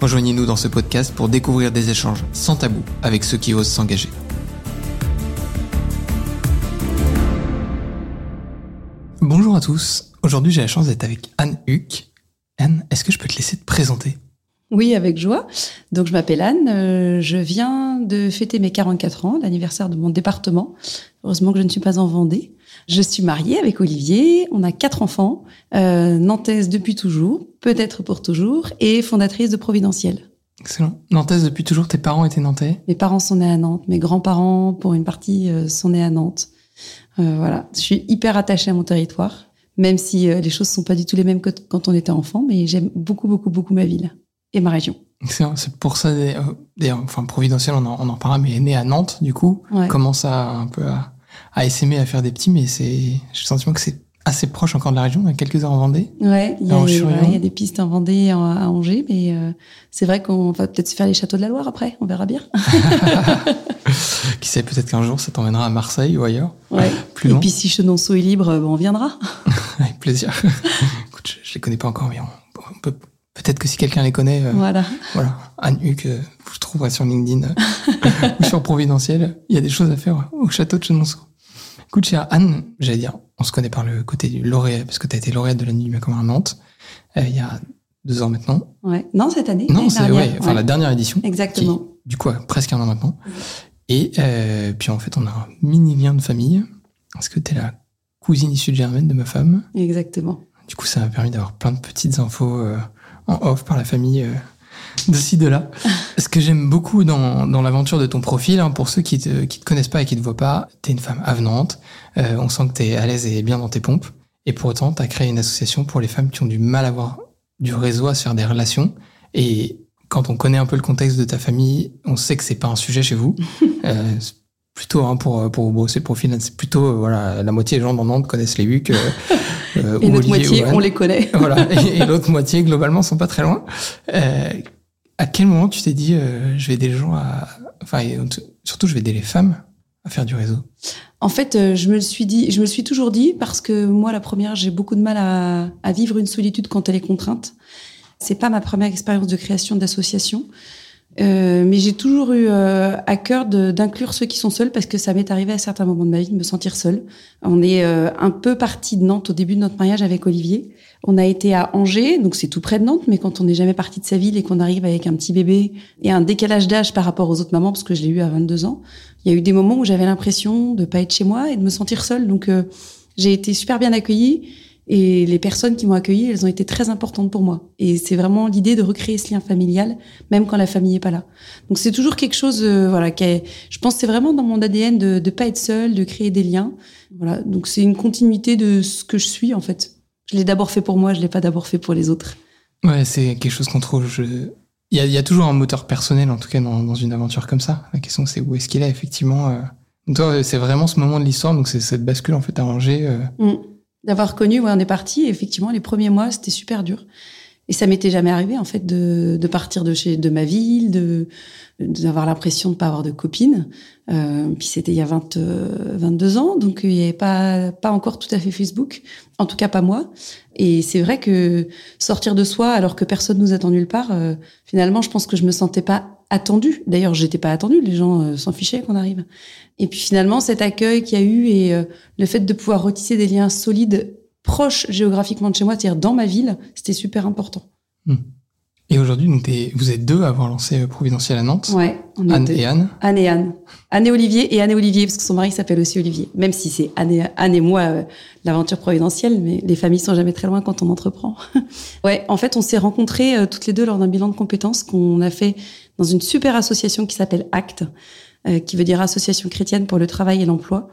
Rejoignez-nous dans ce podcast pour découvrir des échanges sans tabou avec ceux qui osent s'engager. Bonjour à tous. Aujourd'hui, j'ai la chance d'être avec Anne Huck. Anne, est-ce que je peux te laisser te présenter? Oui, avec joie. Donc, je m'appelle Anne. euh, Je viens de fêter mes 44 ans, l'anniversaire de mon département. Heureusement que je ne suis pas en Vendée. Je suis mariée avec Olivier. On a quatre enfants. Euh, nantaise depuis toujours, peut-être pour toujours, et fondatrice de Providentiel. Excellent. Nantaise depuis toujours, tes parents étaient nantais? Mes parents sont nés à Nantes. Mes grands-parents, pour une partie, euh, sont nés à Nantes. Euh, voilà. Je suis hyper attachée à mon territoire, même si euh, les choses sont pas du tout les mêmes que quand on était enfant, mais j'aime beaucoup, beaucoup, beaucoup ma ville et ma région. Excellent. C'est pour ça, d'ailleurs, enfin, Providentiel, on en, on en parlera, mais est né à Nantes, du coup. Ouais. Commence à un peu à, à essaimer à faire des petits, mais c'est, j'ai le sentiment que c'est assez proche encore de la région. Il y a quelques heures en Vendée. Ouais, il y, a, des pistes en Vendée, en- à Angers, mais euh, c'est vrai qu'on va peut-être se faire les châteaux de la Loire après, on verra bien. Qui sait, peut-être qu'un jour, ça t'emmènera à Marseille ou ailleurs. Ouais. Plus et puis si Chenonceau est libre, bon, on viendra. Avec plaisir. Écoute, je, je les connais pas encore, mais on, on peut, peut-être que si quelqu'un les connaît, euh, Voilà. voilà. Anne Huck, euh, vous trouverez sur LinkedIn euh, ou sur Providentiel. Il y a des choses à faire au château de Chenonceau. Écoute, chère Anne, j'allais dire, on se connaît par le côté du lauréat, parce que tu as été lauréate de la Nuit du commun à Nantes, euh, il y a deux ans maintenant. Ouais. Non, cette année. Non, c'est dernière, ouais, enfin ouais. la dernière édition. Exactement. qui- du coup, presque un an maintenant. Et euh, puis en fait, on a un mini lien de famille. Parce que tu es la cousine issue de Germaine de ma femme. Exactement. Du coup, ça m'a permis d'avoir plein de petites infos euh, en off par la famille de ci, de là. Ce que j'aime beaucoup dans, dans l'aventure de ton profil, hein, pour ceux qui te, qui te connaissent pas et qui te voient pas, t'es une femme avenante. Euh, on sent que t'es à l'aise et bien dans tes pompes. Et pour autant, t'as créé une association pour les femmes qui ont du mal à avoir du réseau, à se faire des relations. Et quand on connaît un peu le contexte de ta famille, on sait que c'est pas un sujet chez vous. Euh, plutôt hein, pour pour bosser le profil, c'est plutôt euh, voilà la moitié des gens dans Nantes connaissent les Huc. euh, Et Olivier moitié, on les connaît. Voilà. Et, et l'autre moitié, globalement, sont pas très loin. Euh, à quel moment tu t'es dit, euh, je vais aider les gens à, enfin, surtout, je vais aider les femmes à faire du réseau? En fait, euh, je me le suis dit, je me le suis toujours dit parce que moi, la première, j'ai beaucoup de mal à, à vivre une solitude quand elle est contrainte. C'est pas ma première expérience de création d'association, euh, mais j'ai toujours eu euh, à cœur d'inclure ceux qui sont seuls parce que ça m'est arrivé à certains moments de ma vie de me sentir seule. On est euh, un peu parti de Nantes au début de notre mariage avec Olivier. On a été à Angers, donc c'est tout près de Nantes, mais quand on n'est jamais parti de sa ville et qu'on arrive avec un petit bébé et un décalage d'âge par rapport aux autres mamans, parce que je l'ai eu à 22 ans, il y a eu des moments où j'avais l'impression de pas être chez moi et de me sentir seule. Donc euh, j'ai été super bien accueillie et les personnes qui m'ont accueillie, elles ont été très importantes pour moi. Et c'est vraiment l'idée de recréer ce lien familial, même quand la famille est pas là. Donc c'est toujours quelque chose, euh, voilà, qui est, je pense, que c'est vraiment dans mon ADN de de pas être seule, de créer des liens. Voilà, donc c'est une continuité de ce que je suis en fait. Je l'ai d'abord fait pour moi, je l'ai pas d'abord fait pour les autres. Ouais, c'est quelque chose qu'on trouve. Je... Il, y a, il y a toujours un moteur personnel, en tout cas, dans, dans une aventure comme ça. La question, c'est où est-ce qu'il est, effectivement. euh. Donc, toi, c'est vraiment ce moment de l'histoire, donc c'est cette bascule, en fait, à Angers. euh. Mm. D'avoir connu, ouais, on est parti. Effectivement, les premiers mois, c'était super dur. Et ça m'était jamais arrivé, en fait, de, de partir de chez, de ma ville, de, d'avoir l'impression de pas avoir de copine. Euh, puis c'était il y a 20, euh, 22 ans, donc il y avait pas, pas encore tout à fait Facebook. En tout cas, pas moi. Et c'est vrai que sortir de soi alors que personne nous attend nulle part, euh, finalement, je pense que je me sentais pas attendue. D'ailleurs, j'étais pas attendue. Les gens euh, s'en fichaient qu'on arrive. Et puis finalement, cet accueil qu'il y a eu et euh, le fait de pouvoir retisser des liens solides, proches géographiquement de chez moi, c'est-à-dire dans ma ville, c'était super important. Et aujourd'hui, vous êtes deux à avoir lancé euh, Providentiel à Nantes. Ouais, on est Anne deux. et Anne. Anne et Anne. Anne et Olivier et Anne et Olivier, parce que son mari s'appelle aussi Olivier. Même si c'est Anne et, Anne et moi, euh, l'aventure providentielle, mais les familles sont jamais très loin quand on entreprend. ouais, en fait, on s'est rencontrés euh, toutes les deux lors d'un bilan de compétences qu'on a fait dans une super association qui s'appelle ACT, euh, qui veut dire Association chrétienne pour le travail et l'emploi.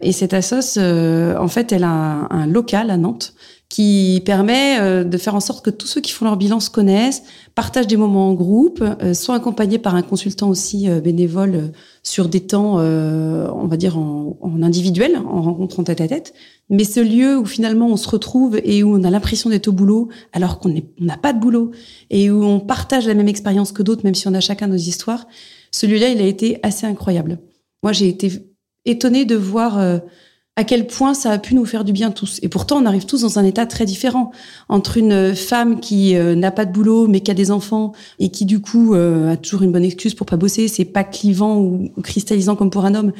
Et cette assoce, euh, en fait, elle a un, local à Nantes qui permet euh, de faire en sorte que tous ceux qui font leur bilan se connaissent, partagent des moments en groupe, euh, soient accompagnés par un consultant aussi euh, bénévole euh, sur des temps, on va dire, en, en individuel, en rencontrant tête à tête. Mais ce lieu où finalement on se retrouve et où on a l'impression d'être au boulot alors qu'on n'a pas de boulot et où on partage la même expérience que d'autres, même si on a chacun nos histoires, celui-là, il a été assez incroyable. Moi, j'ai été étonnée de voir euh, à quel point ça a pu nous faire du bien tous. Et pourtant, on arrive tous dans un état très différent. Entre une femme qui euh, n'a pas de boulot, mais qui a des enfants, et qui, du coup, euh, a toujours une bonne excuse pour pas bosser, c'est pas clivant ou cristallisant comme pour un homme,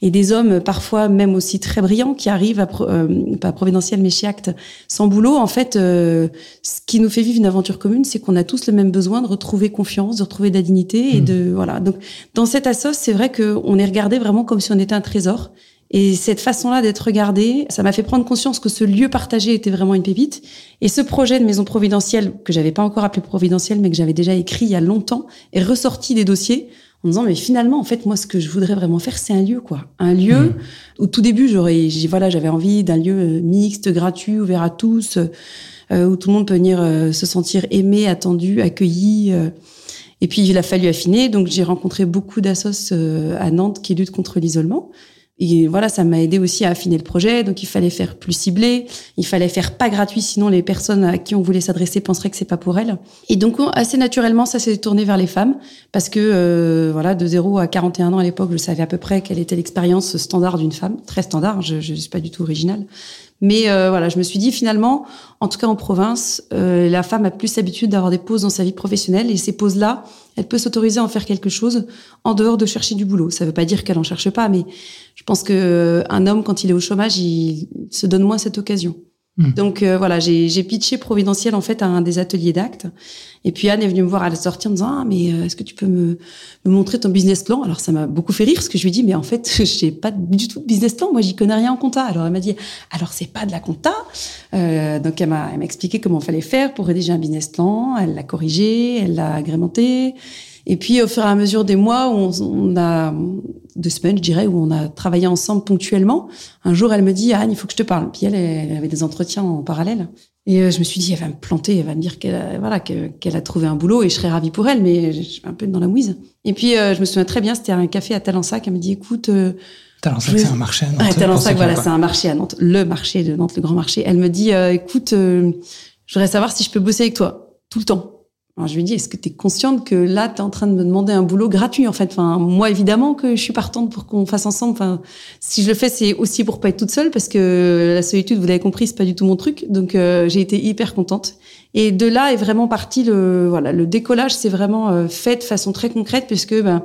et des hommes, parfois même aussi très brillants, qui arrivent à, Pro- euh, pas Providentiel, mais chez Acte, sans boulot. En fait, euh, ce qui nous fait vivre une aventure commune, c'est qu'on a tous le même besoin de retrouver confiance, de retrouver de la dignité, et Mhm. de, voilà. Donc, dans cette assoce, c'est vrai qu'on est regardé vraiment comme si on était un trésor. Et cette façon-là d'être regardé, ça m'a fait prendre conscience que ce lieu partagé était vraiment une pépite. Et ce projet de maison providentielle, que j'avais pas encore appelé providentielle, mais que j'avais déjà écrit il y a longtemps, est ressorti des dossiers en disant, mais finalement, en fait, moi, ce que je voudrais vraiment faire, c'est un lieu, quoi. Un lieu, Mhm. au tout début, j'aurais, j'ai- voilà, j'avais envie d'un lieu euh, mixte, gratuit, ouvert à tous, euh, où tout le monde peut venir euh, se sentir aimé, attendu, accueilli. euh. Et puis, il a fallu affiner. Donc, j'ai rencontré beaucoup d'assos euh, à Nantes qui luttent contre l'isolement. Et voilà, ça m'a aidé aussi à affiner le projet. Donc, il fallait faire plus ciblé. Il fallait faire pas gratuit, sinon les personnes à qui on voulait s'adresser penseraient que c'est pas pour elles. Et donc, on- assez naturellement, ça s'est tourné vers les femmes. Parce que, euh, voilà, de 0 à 41 ans à l'époque, je savais à peu près quelle était l'expérience standard d'une femme. Très standard. Je, je suis pas du tout originale. Mais euh, voilà, je me suis dit finalement, en tout cas en province, euh, la femme a plus l'habitude d'avoir des pauses dans sa vie professionnelle et ces pauses-là, elle peut s'autoriser à en faire quelque chose en dehors de chercher du boulot. Ça veut pas dire qu'elle en cherche pas, mais je pense que euh, un homme quand il est au chômage, il se donne moins cette occasion. Mhm. Donc euh, voilà, j'ai pitché Providentiel en fait à un des ateliers d'actes. Et puis Anne est venue me voir à la sortie en disant ah mais euh, est-ce que tu peux me, me montrer ton business plan? Alors ça m'a beaucoup fait rire parce que je lui dit mais en fait j'ai pas du tout de business plan, moi j'y connais rien en compta. Alors elle m'a dit alors c'est pas de la compta. Euh, donc elle m'a expliqué comment fallait faire pour rédiger un business plan. Elle l'a corrigé, elle l'a agrémenté. Et puis au fur et à mesure des mois, on, on a deux semaines, je dirais, où on a travaillé ensemble ponctuellement. Un jour, elle me dit Anne, il faut que je te parle. Puis elle, elle avait des entretiens en parallèle. Et euh, je me suis dit, elle va me planter, elle va me dire qu'elle a, voilà, que- qu'elle a trouvé un boulot et je serais ravie pour elle, mais je suis un peu dans la mouise. Et puis, euh, je me souviens très bien, c'était à un café à Talensac, elle me dit, écoute, euh, Talensac, Je- c'est un marché à Nantes. ah, pour ceux Talensac, voilà, c'est un marché à Nantes, le marché de Nantes, le grand marché. Elle me dit, écoute, je voudrais savoir si je peux bosser avec toi tout le temps. Je lui dis, est-ce que tu es consciente que là, tu es en train de me demander un boulot gratuit en fait? Enfin, moi évidemment que je suis partante pour qu'on fasse ensemble. Enfin, si je le fais, c'est aussi pour pas être toute seule parce que la solitude, vous l'avez compris, c'est pas du tout mon truc. Donc euh, j'ai été hyper contente. Et de là est vraiment parti le voilà le décollage. C'est vraiment euh, fait de façon très concrète puisque ben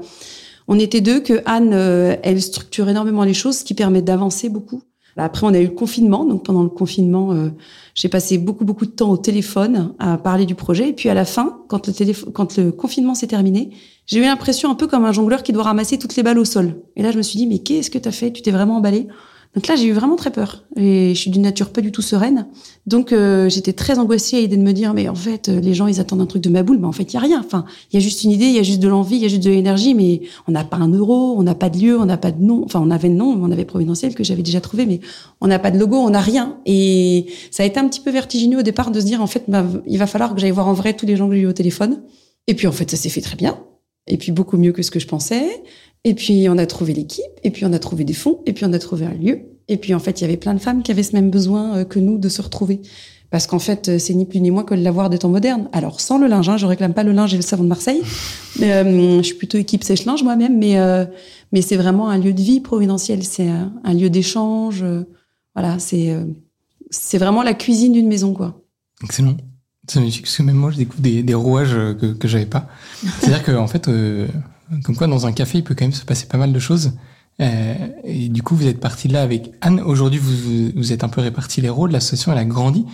on était deux que Anne euh, elle structure énormément les choses, ce qui permet d'avancer beaucoup. Après, on a eu le confinement. Donc, pendant le confinement, euh, j'ai passé beaucoup, beaucoup de temps au téléphone à parler du projet. Et puis, à la fin, quand le, quand le confinement s'est terminé, j'ai eu l'impression un peu comme un jongleur qui doit ramasser toutes les balles au sol. Et là, je me suis dit, mais qu'est-ce que tu as fait? Tu t'es vraiment emballé? Donc là, j'ai eu vraiment très peur. Et je suis d'une nature pas du tout sereine. Donc, euh, j'étais très angoissée à l'idée de me dire, mais en fait, euh, les gens, ils attendent un truc de ma boule. Mais en fait, il y a rien. Enfin, il y a juste une idée, il y a juste de l'envie, il y a juste de l'énergie, mais on n'a pas un euro, on n'a pas de lieu, on n'a pas de nom. Enfin, on avait le nom, on avait Providentiel que j'avais déjà trouvé, mais on n'a pas de logo, on n'a rien. Et ça a été un petit peu vertigineux au départ de se dire, en fait, bah, il va falloir que j'aille voir en vrai tous les gens que j'ai eu au téléphone. Et puis, en fait, ça s'est fait très bien. Et puis, beaucoup mieux que ce que je pensais. Et puis, on a trouvé l'équipe. Et puis, on a trouvé des fonds. Et puis, on a trouvé un lieu. Et puis, en fait, il y avait plein de femmes qui avaient ce même besoin euh, que nous de se retrouver. Parce qu'en fait, euh, c'est ni plus ni moins que le lavoir des temps modernes. Alors, sans le linge, hein, je réclame pas le linge et le savon de Marseille. Euh, je suis plutôt équipe sèche-linge moi-même. Mais, euh, mais c'est vraiment un lieu de vie providentiel. C'est un, lieu d'échange. voilà, c'est c'est vraiment la cuisine d'une maison, quoi. Excellent. C'est magnifique, parce que même moi, je découvre des, rouages que, que j'avais pas. C'est-à-dire qu'en fait, euh, comme quoi, dans un café, il peut quand même se passer pas mal de choses. Euh, et du coup, vous êtes parti là avec Anne. Aujourd'hui, vous, vous, êtes un peu répartis les rôles. L'association, elle a grandi.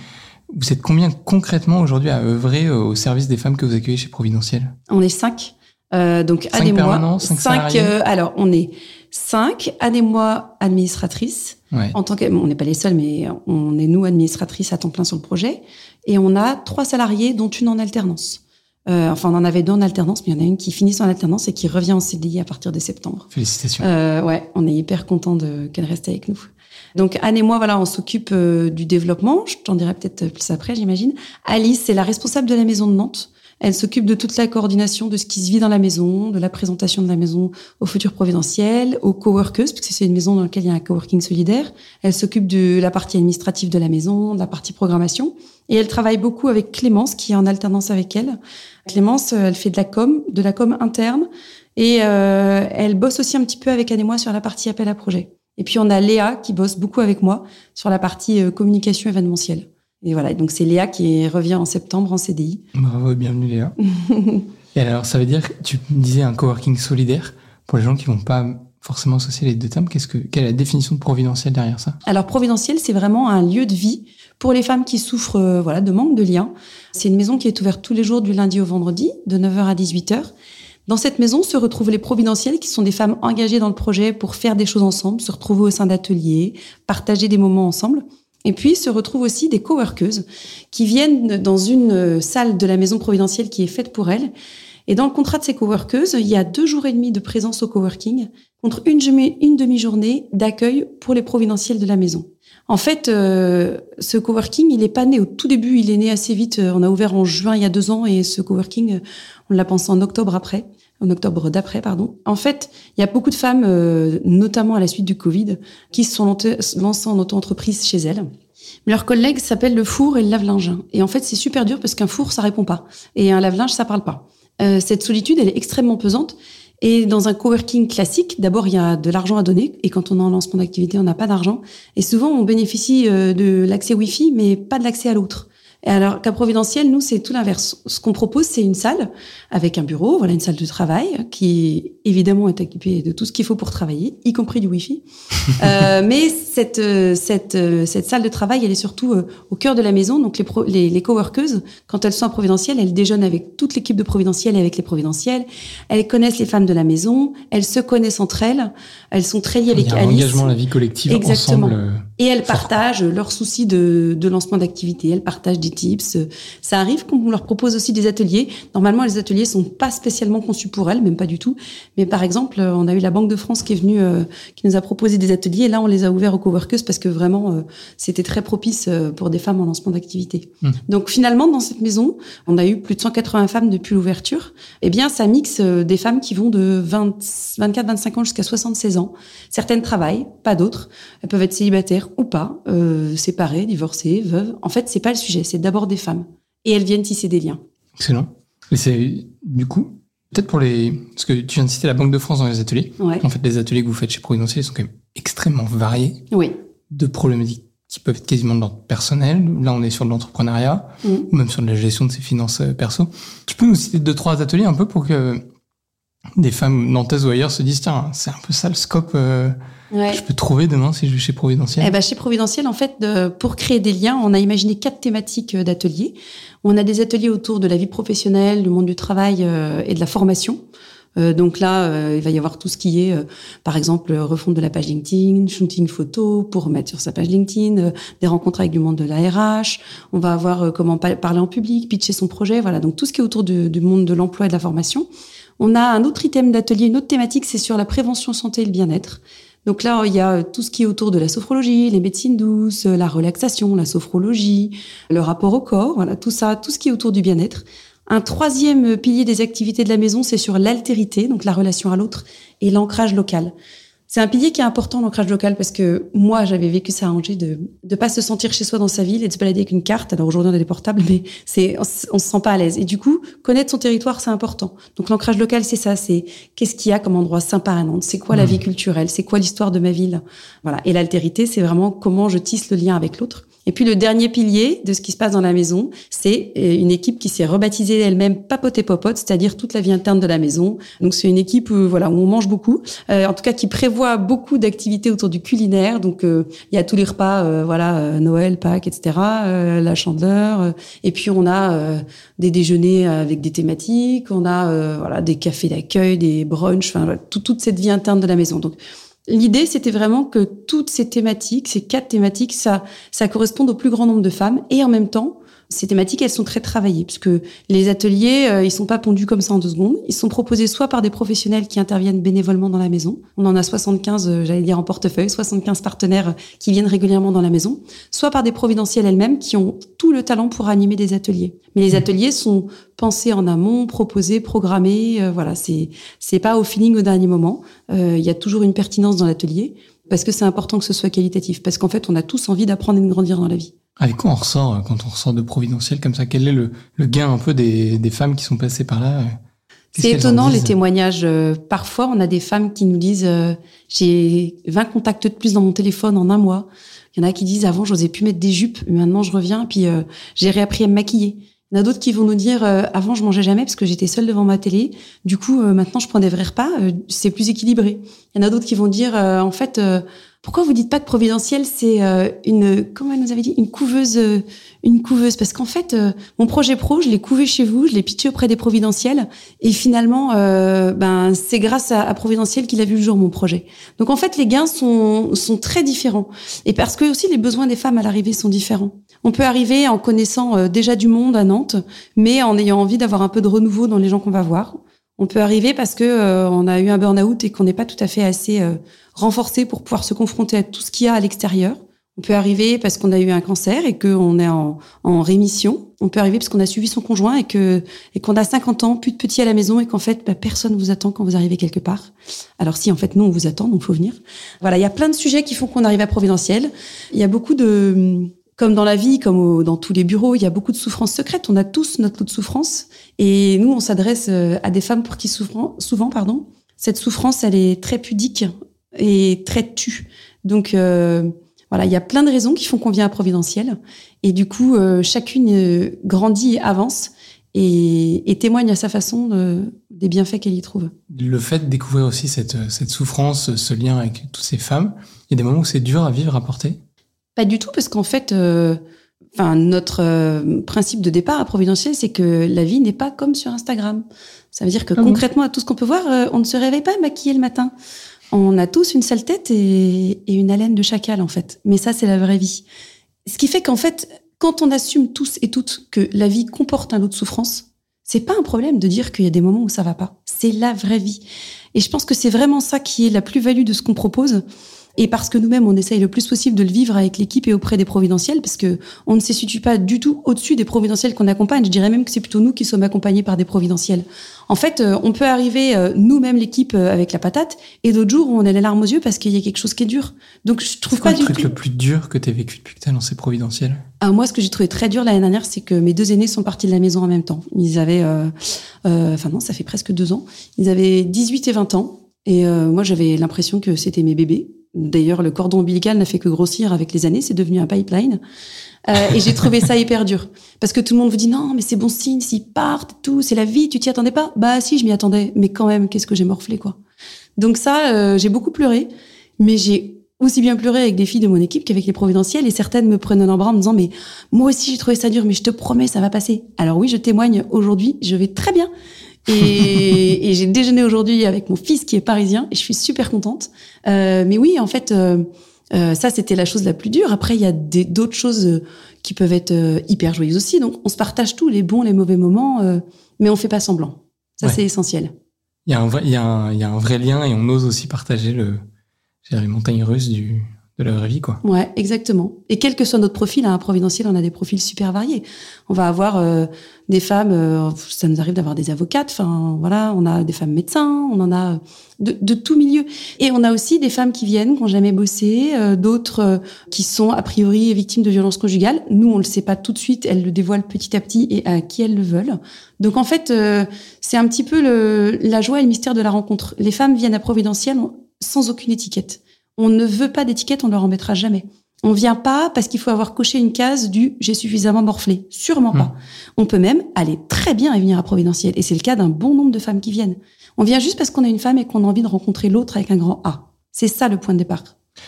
Vous êtes combien concrètement aujourd'hui à œuvrer euh, au service des femmes que vous accueillez chez Providentiel? On est cinq. Euh, donc, Cinq Anne et moi. cinq euh, alors, on est cinq. Anne et moi, administratrices. Ouais. En tant que, bon, on n'est pas les seuls, mais on est nous administratrices à temps plein sur le projet. Et on a trois salariés, dont une en alternance. Euh, enfin, on en avait deux en alternance, mais il y en a une qui finit son alternance et qui revient en CDI à partir de septembre. Félicitations. Euh, ouais, on est hyper content de qu'elle reste avec nous. Donc Anne et moi, voilà, on s'occupe euh, du développement. Je t'en dirai peut-être plus après, j'imagine. Alice, c'est la responsable de la maison de Nantes. Elle s'occupe de toute la coordination de ce qui se vit dans la maison, de la présentation de la maison aux futurs providentiels, aux coworkers, parce que c'est une maison dans laquelle il y a un coworking solidaire. Elle s'occupe de la partie administrative de la maison, de la partie programmation. Et elle travaille beaucoup avec Clémence, qui est en alternance avec elle. Clémence, elle fait de la com, de la com interne. Et euh, elle bosse aussi un petit peu avec Anne et moi sur la partie appel à projet. Et puis on a Léa qui bosse beaucoup avec moi sur la partie euh, communication événementielle. Et voilà, donc c'est Léa qui revient en septembre en CDI. Bravo et bienvenue Léa. et alors ça veut dire, tu me disais un coworking solidaire, pour les gens qui vont pas forcément associer les deux termes, qu'est-ce que, quelle est la définition de providentiel derrière ça? Alors providentiel, c'est vraiment un lieu de vie pour les femmes qui souffrent euh, voilà, de manque de lien. C'est une maison qui est ouverte tous les jours du lundi au vendredi, de 9h à 18h. Dans cette maison se retrouvent les providentielles, qui sont des femmes engagées dans le projet pour faire des choses ensemble, se retrouver au sein d'ateliers, partager des moments ensemble. Et puis se retrouvent aussi des coworkeuses qui viennent dans une salle de la maison providentielle qui est faite pour elles. Et dans le contrat de ces coworkeuses, il y a deux jours et demi de présence au coworking contre une, demi-journée d'accueil pour les providentielles de la maison. En fait, euh, ce coworking, il est pas né au tout début, il est né assez vite. On a ouvert en juin il y a deux ans et ce coworking, on l'a pensé en octobre après en octobre d'après, pardon. En fait, il y a beaucoup de femmes, euh, notamment à la suite du Covid, qui se sont lancées en auto-entreprise chez elles. Mais leur collègue s'appelle le four et le lave-linge. Et en fait, c'est super dur parce qu'un four, ça répond pas. Et un lave-linge, ça parle pas. Euh, cette solitude, elle est extrêmement pesante. Et dans un coworking classique, d'abord, il y a de l'argent à donner. Et quand on est en lancement d'activité, on n'a pas d'argent. Et souvent, on bénéficie euh, de l'accès Wi-Fi, mais pas de l'accès à l'autre. Et alors qu'à Providentiel, nous, c'est tout l'inverse. Ce qu'on propose, c'est une salle avec un bureau, voilà une salle de travail qui évidemment est équipée de tout ce qu'il faut pour travailler, y compris du Wi-Fi. euh, mais cette cette cette salle de travail, elle est surtout euh, au cœur de la maison. Donc les pro, les, les coworkeuses, quand elles sont à Providentiel, elles déjeunent avec toute l'équipe de Providentiel et avec les Providentiels. Elles connaissent les femmes de la maison, elles se connaissent entre elles, elles sont très liées avec Il y a un Alice. engagement à la vie collective Exactement. ensemble. Et elles partagent leurs soucis de, de lancement d'activité, elles partagent des tips. Ça arrive qu'on leur propose aussi des ateliers. Normalement, les ateliers sont pas spécialement conçus pour elles, même pas du tout. Mais par exemple, on a eu la Banque de France qui est venue, euh, qui nous a proposé des ateliers. Et là, on les a ouverts aux coworkers parce que vraiment, euh, c'était très propice euh, pour des femmes en lancement d'activité. Hmm. Donc finalement, dans cette maison, on a eu plus de 180 femmes depuis l'ouverture. Eh bien, ça mixe euh, des femmes qui vont de 20 24-25 ans jusqu'à 76 ans. Certaines travaillent, pas d'autres. Elles peuvent être célibataires ou pas, euh, séparées, divorcées, veuves. En fait, c'est pas le sujet. C'est d'abord des femmes. Et elles viennent tisser des liens. Excellent. Et c'est, du coup, peut-être pour les, parce que tu viens de citer la Banque de France dans les ateliers. Ouais. En fait, les ateliers que vous faites chez Providentiel, sont quand même extrêmement variés Oui. de problématiques qui peuvent être quasiment de l'ordre personnel. Là, on est sur de l'entrepreneuriat, Mm. ou même sur de la gestion de ses finances euh, perso. Tu peux nous citer deux, trois ateliers un peu pour que des femmes nantaises ou ailleurs se disent, tiens, c'est un peu ça le scope euh, Ouais. je peux trouver demain si je vais chez Providentiel. Eh ben, chez Providentiel, en fait, de- pour créer des liens, on a imaginé quatre thématiques euh, d'ateliers. On a des ateliers autour de la vie professionnelle, du monde du travail euh, et de la formation. Euh, donc là, euh, il va y avoir tout ce qui est, euh, par exemple, euh, refonte de la page LinkedIn, shooting photo pour mettre sur sa page LinkedIn, euh, des rencontres avec du monde de la RH. On va avoir euh, comment pa- parler en public, pitcher son projet, voilà. Donc tout ce qui est autour du, du monde de l'emploi et de la formation. On a un autre item d'atelier, une autre thématique, c'est sur la prévention santé et le bien-être. Donc là, il y a euh, tout ce qui est autour de la sophrologie, les médecines douces, euh, la relaxation, la sophrologie, le rapport au corps, voilà, tout ça, tout ce qui est autour du bien-être. Un troisième pilier des activités de la maison, c'est sur l'altérité, donc la relation à l'autre, et l'ancrage local. C'est un pilier qui est important, l'ancrage local, parce que moi, j'avais vécu ça à Angers, de ne pas se sentir chez soi dans sa ville et de se balader avec une carte. Alors aujourd'hui, on a des portables, mais c'est on, on se sent pas à l'aise. Et du coup, connaître son territoire, c'est important. Donc l'ancrage local, c'est ça, c'est qu'est-ce qu'il y a comme endroit sympa à Nantes, c'est quoi la Mhm. vie culturelle, c'est quoi l'histoire de ma ville? Voilà. Et l'altérité, c'est vraiment comment je tisse le lien avec l'autre. Et puis le dernier pilier de ce qui se passe dans la maison, c'est euh, une équipe qui s'est rebaptisée elle-même Papote et Popote, c'est-à-dire toute la vie interne de la maison. Donc c'est une équipe où, voilà, où on mange beaucoup, euh, en tout cas qui prévoit beaucoup d'activités autour du culinaire. Donc euh, il y a tous les repas, euh, voilà, euh, Noël, Pâques, etc., euh, la chandeleur. euh, et puis on a euh, des déjeuners avec des thématiques, on a euh, voilà des cafés d'accueil, des brunchs, enfin tout- toute cette vie interne de la maison. Donc L'idée, c'était vraiment que toutes ces thématiques, ces quatre thématiques, ça, ça corresponde au plus grand nombre de femmes et en même temps, Ces thématiques, elles sont très travaillées, puisque les ateliers, euh, ils sont pas pondus comme ça en deux secondes. Ils sont proposés soit par des professionnels qui interviennent bénévolement dans la maison. On en a 75, euh, j'allais dire en portefeuille, 75 partenaires qui viennent régulièrement dans la maison, soit par des providentiels elles-mêmes qui ont tout le talent pour animer des ateliers. Mais les ateliers sont pensés en amont, proposés, programmés. euh, voilà, c'est c'est pas au feeling au dernier moment. Euh, Il y a toujours une pertinence dans l'atelier parce que c'est important que ce soit qualitatif. Parce qu'en fait, on a tous envie d'apprendre et de grandir dans la vie. Avec quoi on ressort euh, quand on ressort de Providentiel comme ça Quel est le, le gain un peu des, des femmes qui sont passées par là euh, C'est étonnant les témoignages. Euh, Parfois, on a des femmes qui nous disent euh, j'ai 20 contacts de plus dans mon téléphone en un mois. Il y en a qui disent avant j'osais plus mettre des jupes, mais maintenant je reviens puis euh, j'ai réappris à me maquiller. Il y en a d'autres qui vont nous dire euh, avant je mangeais jamais parce que j'étais seule devant ma télé. Du coup euh, maintenant je prends des vrais repas, euh, c'est plus équilibré. Il y en a d'autres qui vont dire euh, en fait euh, pourquoi vous dites pas que providentiel c'est euh, une comment elle nous avait dit une couveuse euh, une couveuse? Parce qu'en fait euh, mon projet pro je l'ai couvé chez vous, je l'ai pitché auprès des providentiels et finalement euh, ben c'est grâce à, à providentiel qu'il a vu le jour mon projet. Donc en fait les gains sont sont très différents et parce que aussi les besoins des femmes à l'arrivée sont différents. On peut arriver en connaissant déjà du monde à Nantes, mais en ayant envie d'avoir un peu de renouveau dans les gens qu'on va voir. On peut arriver parce que euh, on a eu un burn-out et qu'on n'est pas tout à fait assez euh, renforcé pour pouvoir se confronter à tout ce qu'il y a à l'extérieur. On peut arriver parce qu'on a eu un cancer et qu'on est en, en rémission. On peut arriver parce qu'on a suivi son conjoint et que et qu'on a 50 ans, plus de petits à la maison et qu'en fait bah, personne vous attend quand vous arrivez quelque part. Alors si en fait nous on vous attend, donc faut venir. Voilà, il y a plein de sujets qui font qu'on arrive à Providentiel. Il y a beaucoup de comme dans la vie, comme dans tous les bureaux, il y a beaucoup de souffrances secrètes. On a tous notre lot de souffrances. Et nous, on s'adresse euh, à des femmes pour qui souffrant, souvent, pardon, cette souffrance, elle est très pudique et très tue. Donc, euh, voilà, il y a plein de raisons qui font qu'on vient à Providentiel. Et du coup, euh, chacune euh, grandit et avance et, témoigne à sa façon de- des bienfaits qu'elle y trouve. Le fait de découvrir aussi cette, cette souffrance, ce lien avec toutes ces femmes, il y a des moments où c'est dur à vivre, à porter? Pas du tout, parce qu'en fait, euh, enfin, notre euh, principe de départ à Providentiel, c'est que la vie n'est pas comme sur Instagram. Ça veut dire que Ah concrètement, à tout ce qu'on peut voir, euh, on ne se réveille pas maquillé le matin. On a tous une sale tête et, et une haleine de chacal, en fait. Mais ça, c'est la vraie vie. Ce qui fait qu'en fait, quand on assume tous et toutes que la vie comporte un lot de souffrance, c'est pas un problème de dire qu'il y a des moments où ça va pas. C'est la vraie vie. Et je pense que c'est vraiment ça qui est la plus-value de ce qu'on propose. Et parce que nous-mêmes, on essaye le plus possible de le vivre avec l'équipe et auprès des providentiels, parce que on ne se situe pas du tout au-dessus des providentiels qu'on accompagne. Je dirais même que c'est plutôt nous qui sommes accompagnés par des providentiels. En fait, euh, on peut arriver euh, nous-mêmes l'équipe euh, avec la patate, et d'autres jours on a les larmes aux yeux parce qu'il y a quelque chose qui est dur. Donc je trouve quoi pas le du truc tout. le plus dur que tu as vécu depuis que tu as lancé Providentiel Ah, moi, ce que j'ai trouvé très dur l'année dernière, c'est que mes deux aînés sont partis de la maison en même temps. Ils avaient, euh, euh, enfin non, ça fait presque deux ans. Ils avaient 18 et 20 ans. Et euh, moi, j'avais l'impression que c'était mes bébés. D'ailleurs, le cordon ombilical n'a fait que grossir avec les années. C'est devenu un pipeline. Euh, et j'ai trouvé ça hyper dur. Parce que tout le monde vous dit non, mais c'est bon signe, s'ils partent, tout, c'est la vie, tu t'y attendais pas? Bah si, je m'y attendais. Mais quand même, qu'est-ce que j'ai morflé, quoi? Donc ça, euh, j'ai beaucoup pleuré. Mais j'ai aussi bien pleuré avec des filles de mon équipe qu'avec les providentielles. Et certaines me prenaient un bras en me disant, mais moi aussi, j'ai trouvé ça dur, mais je te promets, ça va passer. Alors oui, je témoigne aujourd'hui, je vais très bien. Et, et j'ai déjeuné aujourd'hui avec mon fils qui est parisien et je suis super contente. Euh, mais oui, en fait, euh, euh, ça c'était la chose la plus dure. Après, il y a d'autres choses qui peuvent être hyper joyeuses aussi. Donc, on se partage tout, les bons, les mauvais moments, mais on fait pas semblant. Ça Ouais. c'est essentiel. Il y, a un vrai, il, y a un, il y a un vrai lien et on ose aussi partager le, les montagnes russes du, de la vraie vie, quoi. Ouais, exactement. Et quel que soit notre profil, à un providentiel, on a des profils super variés. On va avoir euh, des femmes, euh, ça nous arrive d'avoir des avocates, enfin voilà, on a des femmes médecins, on en a de, de tout milieu. Et on a aussi des femmes qui viennent, qui n'ont jamais bossé, euh, d'autres euh, qui sont a priori victimes de violences conjugales. Nous, on le sait pas tout de suite, elles le dévoilent petit à petit et à qui elles le veulent. Donc en fait, euh, c'est un petit peu le, la joie et le mystère de la rencontre. Les femmes viennent à Providentiel sans aucune étiquette. On ne veut pas d'étiquette, on ne leur en mettra jamais. On vient pas parce qu'il faut avoir coché une case du j'ai suffisamment morflé. Sûrement pas. On peut même aller très bien et venir à Providentiel. Et c'est le cas d'un bon nombre de femmes qui viennent. On vient juste parce qu'on a une femme et qu'on a envie de rencontrer l'autre avec un grand A. C'est ça le point de départ.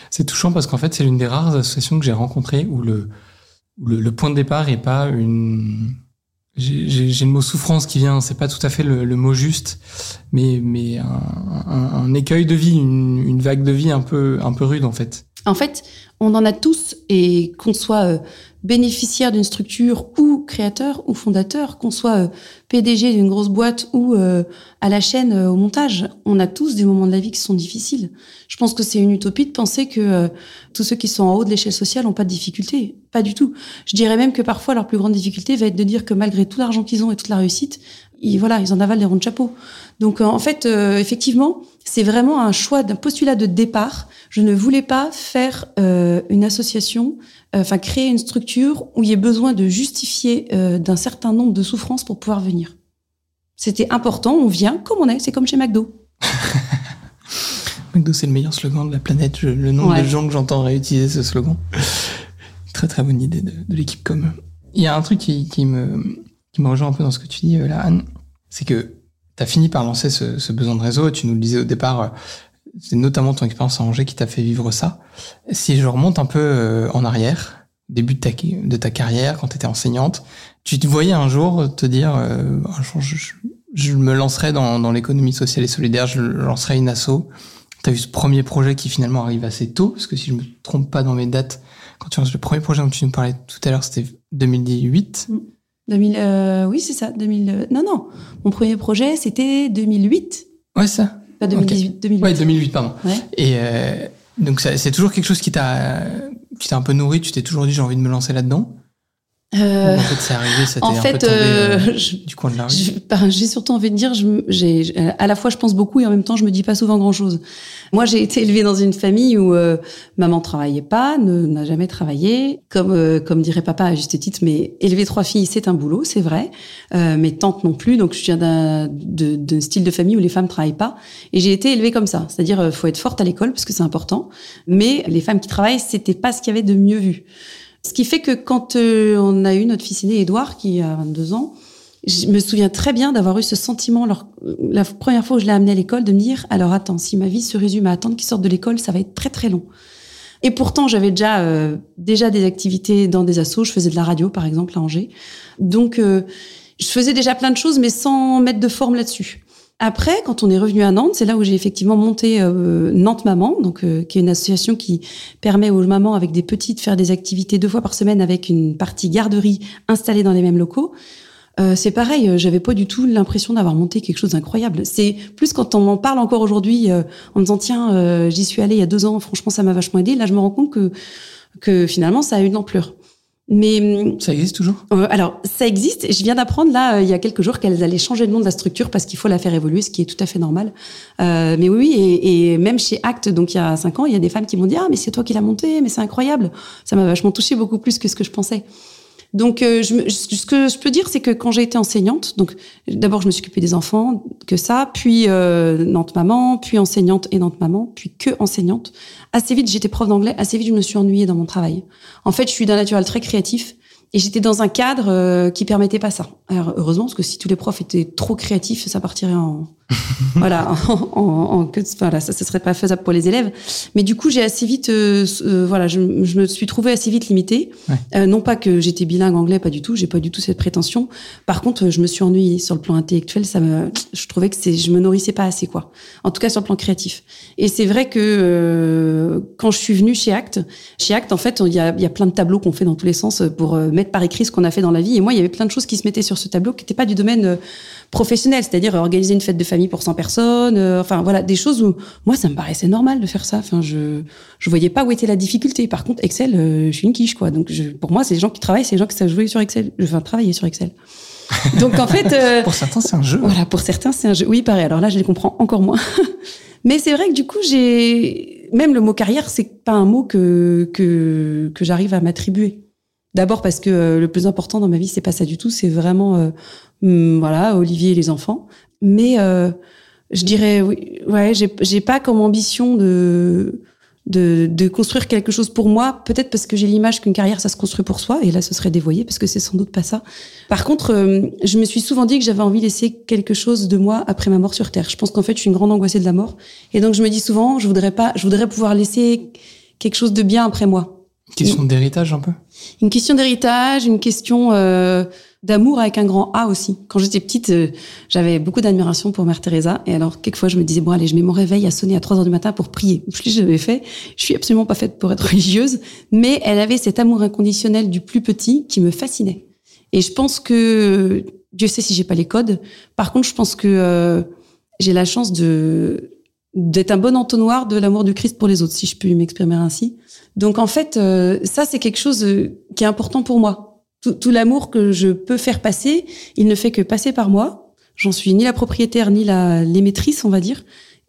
C'est touchant parce qu'en fait, c'est l'une des rares associations que j'ai rencontrées où le, le, le point de départ est pas une. J'ai le mot souffrance qui vient, c'est pas tout à fait le, le mot juste, mais, mais un, un, un écueil de vie, une, une vague de vie un peu, un peu rude en fait. En fait, on en a tous, et qu'on soit euh, bénéficiaire d'une structure ou créateur ou fondateur, qu'on soit euh, PDG d'une grosse boîte ou euh, à la chaîne au montage, on a tous des moments de la vie qui sont difficiles. Je pense que c'est une utopie de penser que tous ceux qui sont en haut de l'échelle sociale n'ont pas de difficultés. Pas du tout. Je dirais même que parfois leur plus grande difficulté va être de dire que malgré tout l'argent qu'ils ont et toute la réussite, ils, voilà, ils en avalent des ronds de chapeau. Donc en fait, effectivement, c'est vraiment un choix d'un postulat de départ je ne voulais pas faire euh, une association, euh, enfin créer une structure où il y ait besoin de justifier euh, d'un certain nombre de souffrances pour pouvoir venir. C'était important, on vient comme on est, c'est comme chez McDo. McDo, c'est le meilleur slogan de la planète. le nombre de gens que j'entends réutiliser ce slogan. très très bonne idée de, l'équipe comme. Il y a un truc qui, me, qui me rejoint un peu dans ce que tu dis là, Anne, c'est que fini par lancer ce, besoin de réseau. Tu nous le disais au départ, c'est notamment ton expérience à Angers qui t'a fait vivre ça. Si je remonte un peu euh, en arrière, début de ta, de ta carrière, quand tu étais enseignante, tu te voyais un jour te dire, euh, je, me lancerai dans, dans l'économie sociale et solidaire, je lancerai une asso. Tu as eu ce premier projet qui finalement arrive assez tôt, parce que si je me trompe pas dans mes dates, quand tu lances le premier projet dont tu nous parlais tout à l'heure, c'était 2018. 2000, euh, oui, c'est ça, 2000. non, non, mon premier projet, c'était 2008. Ouais, ça. Pas 2018, 2008. Ouais, 2008, pardon. Et euh, donc, c'est toujours quelque chose qui t'a qui t'a un peu nourri. Tu t'es toujours dit, j'ai envie de me lancer là-dedans. Euh, en fait, c'est arrivé, ça en fait, euh, euh du coin de la rue. Ben, j'ai surtout envie de dire, j'ai, à la fois je pense beaucoup et en même temps je me dis pas souvent grand-chose. Moi, j'ai été élevée dans une famille où euh, maman travaillait pas, n'a jamais travaillé, comme euh, comme dirait papa à juste titre. Mais élever trois filles, c'est un boulot, c'est vrai. mes tantes non plus, donc je viens d'un de, style de famille où les femmes travaillent pas. Et j'ai été élevée comme ça, c'est-à-dire faut être forte à l'école parce que c'est important, mais les femmes qui travaillent, c'était pas ce qu'il y avait de mieux vu. Ce qui fait que quand euh, on a eu notre fils aîné, Edouard, qui a 22 ans, je me souviens très bien d'avoir eu ce sentiment la première fois où je l'ai amené à l'école de me dire alors attends si ma vie se résume à attendre qu'il sorte de l'école ça va être très très long. Et pourtant j'avais déjà euh, déjà des activités dans des assos. Je faisais de la radio par exemple à Angers. Donc euh, je faisais déjà plein de choses mais sans mettre de forme là-dessus après, quand on est revenu à Nantes, c'est là où j'ai effectivement monté euh, Nantes Maman, donc euh, qui est une association qui permet aux mamans avec des petites de faire des activités deux fois par semaine avec une partie garderie installée dans les mêmes locaux. Euh, c'est pareil, euh, j'avais pas du tout l'impression d'avoir monté quelque chose d'incroyable. C'est plus quand on m'en parle encore aujourd'hui en me disant tiens, j'y suis allée il y a deux ans, franchement ça m'a vachement aidé. Là, je me rends compte que que finalement ça a eu une ampleur. Mais ça existe toujours? euh, Alors ça existe. Je viens d'apprendre là euh, il y a quelques jours qu'elles allaient changer le nom de la structure parce qu'il faut la faire évoluer, ce qui est tout à fait normal. Euh, mais oui, et, et, même chez Act, donc il y a cinq ans, il y a des femmes qui m'ont dit ah mais c'est toi qui l'as monté, mais c'est incroyable. Ça m'a vachement touché beaucoup plus que ce que je pensais. Donc, euh, je, ce que je peux dire, c'est que quand j'ai été enseignante, donc d'abord je me suis occupée des enfants, que ça, puis euh, Nantes maman, puis enseignante et Nantes maman, puis que enseignante. Assez vite, j'étais prof d'anglais. Assez vite, je me suis ennuyée dans mon travail. En fait, je suis d'un naturel très créatif. Et j'étais dans un cadre euh, qui permettait pas ça. Alors, heureusement, parce que si tous les profs étaient trop créatifs, ça partirait en, voilà, en, en, que, voilà, ça, ce serait pas faisable pour les élèves. Mais du coup, j'ai assez vite, euh, euh, voilà, je, je, me suis trouvée assez vite limitée. Euh, non pas que j'étais bilingue anglais, pas du tout. J'ai pas du tout cette prétention. Par contre, je me suis ennuyée sur le plan intellectuel. Ça me, je trouvais que c'est, je me nourrissais pas assez, quoi. En tout cas, sur le plan créatif. Et c'est vrai que quand je suis venue chez Act, chez Act, en fait, il y a, y a plein de tableaux qu'on fait dans tous les sens pour mettre par écrit ce qu'on a fait dans la vie. Et moi, il y avait plein de choses qui se mettaient sur ce tableau qui n'étaient pas du domaine professionnel, c'est-à-dire organiser une fête de famille pour 100 personnes, euh, enfin voilà, des choses où moi ça me paraissait normal de faire ça. Enfin, je je voyais pas où était la difficulté. Par contre, Excel, euh, je suis une quiche quoi. Donc je, pour moi, c'est les gens qui travaillent, c'est les gens qui savent jouer sur Excel, enfin travailler sur Excel. Donc en fait, euh, pour certains c'est un jeu. Voilà, pour certains c'est un jeu. Oui, pareil. Alors là, je les comprends encore moins. Mais c'est vrai que du coup, j'ai même le mot carrière, c'est pas un mot que que que j'arrive à m'attribuer. D'abord parce que le plus important dans ma vie, c'est pas ça du tout. C'est vraiment Hum, voilà, Olivier et les enfants. Mais euh, je dirais, oui, ouais, j'ai pas comme ambition de, de, de construire quelque chose pour moi. Peut-être parce que j'ai l'image qu'une carrière, ça se construit pour soi. Et là, ce serait dévoyé parce que c'est sans doute pas ça. Par contre, euh, je me suis souvent dit que j'avais envie de laisser quelque chose de moi après ma mort sur Terre. Je pense qu'en fait, je suis une grande angoissée de la mort. Et donc, je me dis souvent, je voudrais pas, je voudrais pouvoir laisser quelque chose de bien après moi. Une question d'héritage un peu Une question d'héritage, une question... Euh, d'amour avec un grand A aussi. Quand j'étais petite, euh, j'avais beaucoup d'admiration pour Mère Teresa. Et alors, quelquefois, je me disais, bon, allez, je mets mon réveil à sonner à 3 heures du matin pour prier. Je l'ai jamais fait. Je suis absolument pas faite pour être religieuse. Mais elle avait cet amour inconditionnel du plus petit qui me fascinait. Et je pense que, Dieu sait si j'ai pas les codes. Par contre, je pense que euh, j'ai la chance de d'être un bon entonnoir de l'amour du Christ pour les autres, si je puis m'exprimer ainsi. Donc en fait, euh, ça c'est quelque chose qui est important pour moi tout, l'amour que je peux faire passer, il ne fait que passer par moi. J'en suis ni la propriétaire ni la l'émettrice, on va dire.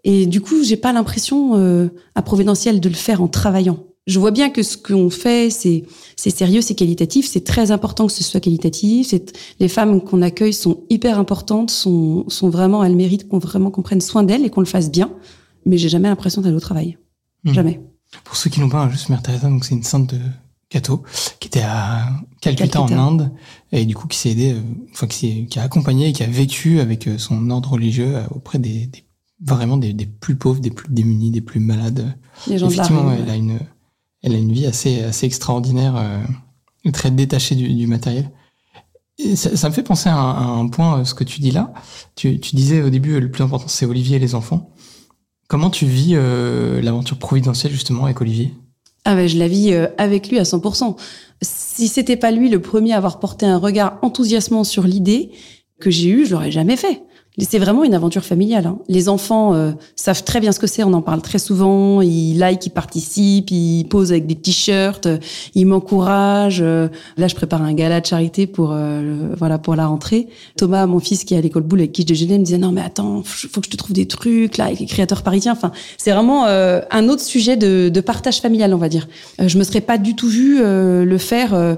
Et du coup, j'ai pas l'impression euh, à Providentiel de le faire en travaillant. Je vois bien que ce qu'on fait, c'est c'est sérieux, c'est qualitatif, c'est très important que ce soit qualitatif. C'est les femmes qu'on accueille sont hyper importantes, sont sont vraiment elles méritent qu'on vraiment qu'on prenne soin d'elles et qu'on le fasse bien. Mais j'ai jamais l'impression d'aller au travail, mmh. jamais. Pour ceux qui n'ont pas juste Mère Teresa, donc c'est une sainte de Cato, qui était à Calcutta, en Inde, et du coup qui s'est aidé, euh, enfin qui, qui, a accompagné et qui a vécu avec euh, son ordre religieux euh, auprès des, des vraiment des, des, plus pauvres, des plus démunis, des plus malades. Les gens Effectivement, elle a une, elle a une vie assez, assez extraordinaire, euh, très détachée du, du matériel. Ça, me fait penser à un, un, point, ce que tu dis là. Tu, tu disais au début, le plus important, c'est Olivier et les enfants. Comment tu vis euh, l'aventure providentielle justement avec Olivier? Ah ben, je la vis euh, avec lui à 100%. Si c'était pas lui le premier à avoir porté un regard enthousiasmant sur l'idée que j'ai eue, je l'aurais jamais fait. C'est vraiment une aventure familiale. Hein. Les enfants euh, savent très bien ce que c'est, on en parle très souvent. Ils like, ils participent, ils posent avec des t-shirts, euh, ils m'encouragent. Euh. Là, je prépare un gala de charité pour voilà pour la rentrée. Thomas, mon fils qui est à l'école boule avec qui je déjeunais, me disait non mais attends, faut que je te trouve des trucs là avec les créateurs parisiens. Enfin, c'est vraiment un autre sujet de, de, partage familial, on va dire. je me serais pas du tout vue le faire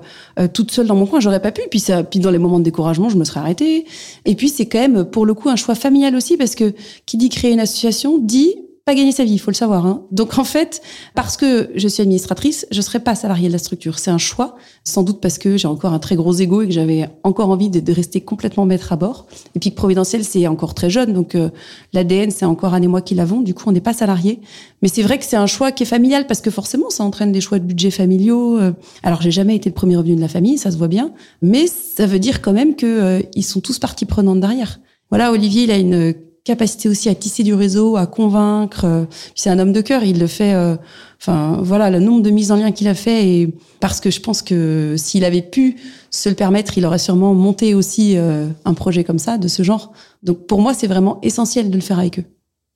toute seule dans mon coin. J'aurais pas pu. Puis ça, puis dans les moments de découragement, je me serais arrêtée. Et puis c'est quand même pour le coup un choix familial aussi parce que qui dit créer une association dit pas gagner sa vie, il faut le savoir. Hein. Donc en fait, parce que je suis administratrice, je serai pas salariée de la structure. C'est un choix, sans doute parce que j'ai encore un très gros ego et que j'avais encore envie de, rester complètement maître à bord. Et puis que Providentiel, c'est encore très jeune, donc euh, l'ADN, c'est encore un et moi qui l'avons. Du coup, on n'est pas salarié. Mais c'est vrai que c'est un choix qui est familial parce que forcément, ça entraîne des choix de budget familiaux. Euh. Alors j'ai jamais été le premier revenu de la famille, ça se voit bien, mais ça veut dire quand même que euh, sont tous partie prenante derrière. Voilà, Olivier, il a une capacité aussi à tisser du réseau, à convaincre. Euh, c'est un homme de cœur, il le fait. Euh, enfin, voilà, le nombre de mises en lien qu'il a fait, et parce que je pense que s'il avait pu se le permettre, il aurait sûrement monté aussi euh, un projet comme ça, de ce genre. Donc pour moi, c'est vraiment essentiel de le faire avec eux.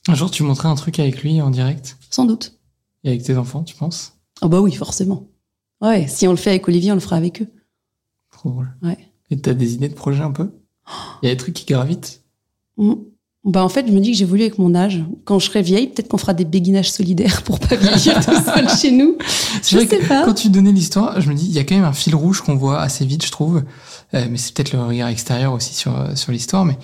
Un jour, tu montrais un truc avec lui en direct? Sans doute. Et avec tes enfants, tu penses? Oh bah oui, forcément. Ouais, si on le fait avec Olivier, on le fera avec eux. Trop drôle. Ouais. Et t'as des idées de projet un peu? Il y a des trucs qui gravitent. Bah en fait, je me dis que j'ai voulu avec mon âge. Quand je serai vieille, peut-être qu'on fera des béguinages solidaires pour pas vieillir tout seul chez nous. Je vrai sais pas. Quand tu donnais l'histoire, je me dis, il y a quand même un fil rouge qu'on voit assez vite, je trouve. Euh, mais c'est peut-être le regard extérieur aussi sur euh, sur l'histoire. Mais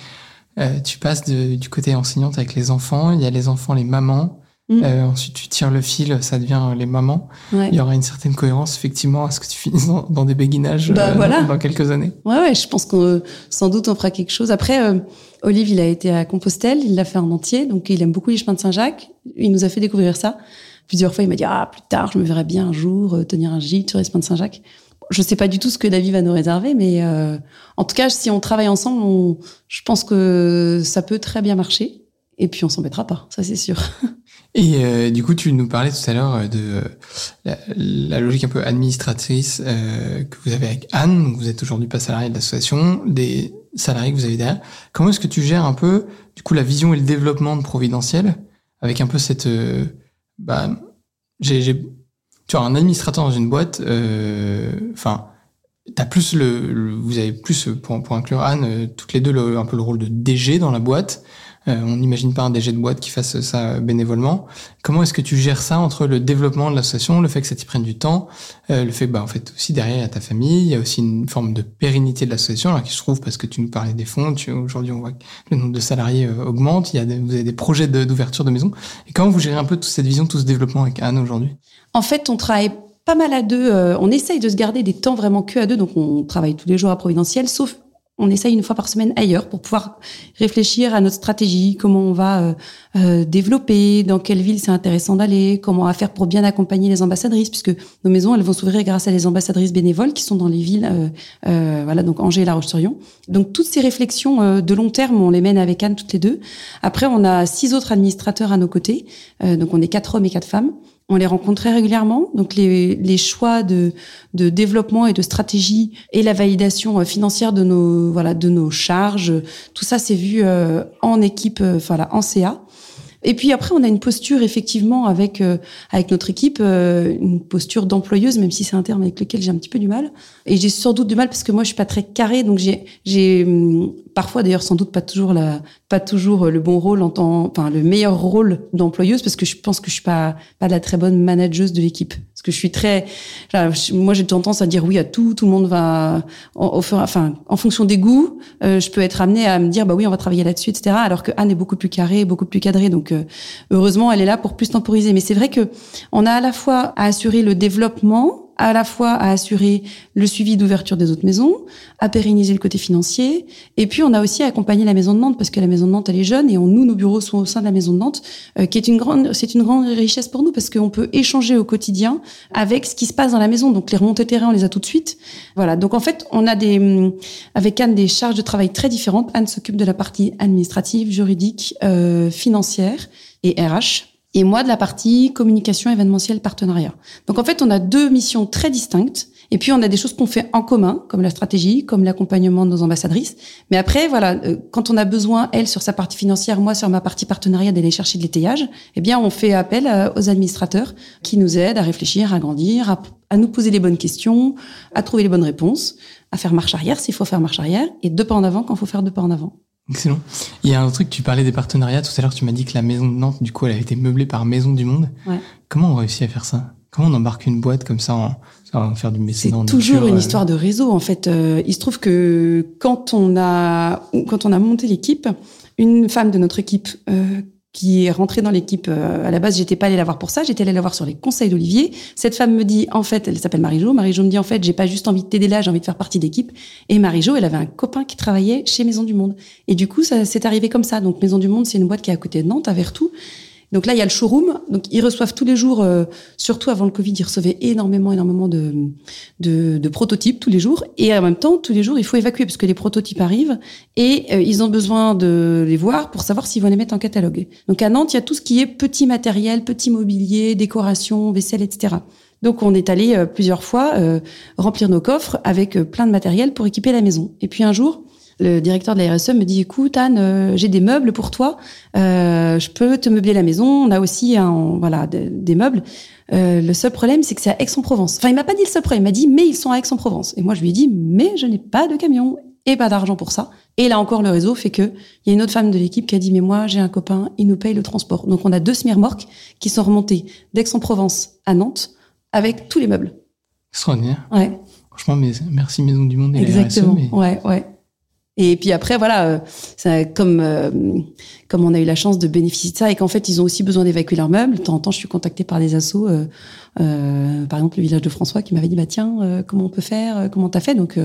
euh, tu passes de, du côté enseignante avec les enfants. Il y a les enfants, les mamans. Mmh. Euh, ensuite, tu tires le fil, ça devient les mamans. Ouais. Il y aura une certaine cohérence, effectivement, à ce que tu finisses dans, dans des béguinages bah, euh, voilà. dans quelques années. Ouais, ouais, je pense qu'on sans doute on fera quelque chose. Après, euh, Olive, il a été à Compostelle, il l'a fait en entier, donc il aime beaucoup les chemins de Saint-Jacques. Il nous a fait découvrir ça. Plusieurs fois, il m'a dit ah plus tard, je me verrai bien un jour euh, tenir un gîte sur les chemins de Saint-Jacques. Je sais pas du tout ce que la vie va nous réserver, mais euh, en tout cas, si on travaille ensemble, on, je pense que ça peut très bien marcher. Et puis on s'embêtera pas, ça c'est sûr. Et euh, du coup, tu nous parlais tout à l'heure de euh, la, logique un peu administratrice euh, que vous avez avec Anne. Donc vous êtes aujourd'hui pas salarié de l'association, des salariés que vous avez derrière. Comment est-ce que tu gères un peu, du coup, la vision et le développement de Providentiel avec un peu cette, euh, bah, j'ai, tu vois, un administrateur dans une boîte, enfin. T'as plus le, vous avez plus pour, inclure Anne, toutes les deux un peu le rôle de DG dans la boîte. Euh, on n'imagine pas un DG de boîte qui fasse ça bénévolement. Comment est-ce que tu gères ça entre le développement de l'association, le fait que ça t'y prenne du temps, euh, le fait bah en fait aussi derrière il y a ta famille, il y a aussi une forme de pérennité de l'association alors qui se trouve parce que tu nous parlais des fonds, aujourd'hui on voit que le nombre de salariés euh, augmente, il y a des, vous avez des projets d'ouverture de, maison. Et comment vous gérez un peu toute cette vision, tout ce développement avec Anne aujourd'hui? En fait, on travaille pas mal à deux. On essaye de se garder des temps vraiment que à deux, donc on travaille tous les jours à Providentiel, sauf on essaye une fois par semaine ailleurs pour pouvoir réfléchir à notre stratégie, comment on va euh, euh, développer, dans quelle ville c'est intéressant d'aller, comment on faire pour bien accompagner les ambassadrices, puisque nos maisons elles vont s'ouvrir grâce à des ambassadrices bénévoles qui sont dans les villes, euh, euh voilà donc Angers et La Roche-sur-Yon. Donc toutes ces réflexions euh, de long terme, on les mène avec Anne toutes les deux. Après, on a six autres administrateurs à nos côtés, donc on est quatre hommes et quatre femmes. On les rencontre très régulièrement. Donc les, les choix de, de, développement et de stratégie et la validation euh, financière de nos voilà de nos charges, tout ça c'est vu euh, en équipe, euh, voilà en CA. Et puis après, on a une posture effectivement avec avec notre équipe, une posture d'employeuse, même si c'est un terme avec lequel j'ai un petit peu du mal. Et j'ai sans doute du mal parce que moi, je suis pas très carré, donc j'ai j'ai hum, parfois d'ailleurs sans doute pas toujours la pas toujours le bon rôle en tant enfin le meilleur rôle d'employeuse parce que je pense que je suis pas pas la très bonne manageuse de l'équipe. Parce que je suis très moi j'ai tendance à dire oui à tout tout le monde va en, enfin en fonction des goûts euh, je peux être amenée à me dire bah oui on va travailler là-dessus etc alors que Anne est beaucoup plus carrée beaucoup plus cadrée. Donc euh, heureusement elle est là pour plus temporiser. Mais c'est vrai que on a à la fois à assurer le développement à la fois à assurer le suivi d'ouverture des autres maisons, à pérenniser le côté financier, et puis on a aussi à accompagner la maison de Nantes parce que la maison de Nantes elle est jeune et nous nos bureaux sont au sein de la maison de Nantes, euh, qui est une grande c'est une grande richesse pour nous parce qu'on peut échanger au quotidien avec ce qui se passe dans la maison. Donc les remontées terrain on les a tout de suite. Voilà. Donc en fait on a des hum, avec Anne des charges de travail très différentes. Anne s'occupe de la partie administrative, juridique, euh, financière et RH et moi de la partie communication événementielle partenariat. Donc en fait, on a deux missions très distinctes et puis on a des choses qu'on fait en commun comme la stratégie, comme l'accompagnement de nos ambassadrices. Mais après voilà, euh, quand on a besoin elle sur sa partie financière, moi sur ma partie partenariat d'aller chercher de l'étayage, eh bien on fait appel euh, aux administrateurs qui nous aident à réfléchir, à grandir, à, à nous poser les bonnes questions, à trouver les bonnes réponses, à faire marche arrière s'il faut faire marche arrière et deux pas en avant quand il faut faire deux pas en avant. Excellent. Il y a un truc, tu parlais des partenariats. Tout à l'heure, tu m'as dit que la maison de Nantes, du coup, elle a été meublée par Maison du Monde. Ouais. Comment on réussit à faire ça? Comment on embarque une boîte comme ça en, en faire du mécénat C'est toujours une euh histoire de réseau, en fait. Euh, il se trouve que quand on a, quand on a monté l'équipe, une femme de notre équipe euh, qui est rentrée dans l'équipe. Euh, à la base, j'étais pas allée la voir pour ça, j'étais allée la voir sur les conseils d'Olivier. Cette femme me dit, en fait, elle s'appelle Marie-Jo. Marie-Jo me dit, en fait, j'ai pas juste envie de t'aider là, j'ai envie de faire partie d'équipe. Et Marie-Jo, elle avait un copain qui travaillait chez Maison du Monde. Et du coup, ça s'est arrivé comme ça. Donc, Maison du Monde, c'est une boîte qui est à côté de Nantes, à Vertou. Donc là, il y a le showroom. Donc ils reçoivent tous les jours, euh, surtout avant le Covid, ils recevaient énormément, énormément de, de, de, prototypes tous les jours. Et en même temps, tous les jours, il faut évacuer parce que les prototypes arrivent et euh, ils ont besoin de les voir pour savoir s'ils vont les mettre en catalogue. Donc à Nantes, il y a tout ce qui est petit matériel, petit mobilier, décoration, vaisselle, etc. Donc on est allé euh, plusieurs fois remplir nos coffres avec plein de matériel pour équiper la maison. Et puis un jour, le directeur de la RSE me dit écoute Anne, euh, j'ai des meubles pour toi, euh, je peux te meubler la maison. On a aussi un, voilà des meubles. Euh, le seul problème, c'est que c'est à Aix-en-Provence. Enfin, il m'a pas dit le seul problème, il m'a dit mais ils sont à Aix-en-Provence. Et moi je lui ai dit mais je n'ai pas de camion et pas d'argent pour ça. Et là encore, le réseau fait que il y a une autre femme de l'équipe qui a dit mais moi j'ai un copain, il nous paye le transport. Donc on a deux semi-remorques qui sont remontées d'Aix-en-Provence à Nantes avec tous les meubles. Extraordinaire. Ouais. Franchement, mais merci Maison du Monde et Exactement. RSE, mais... Ouais, ouais. Et puis après, voilà, euh, comme euh, comme on a eu la chance de bénéficier de ça et qu'en fait, ils ont aussi besoin d'évacuer leurs meubles. De temps en temps, je suis contactée par des assos, euh, euh par exemple le village de François, qui m'avait dit bah tiens, comment on peut faire, comment t'as fait? Donc,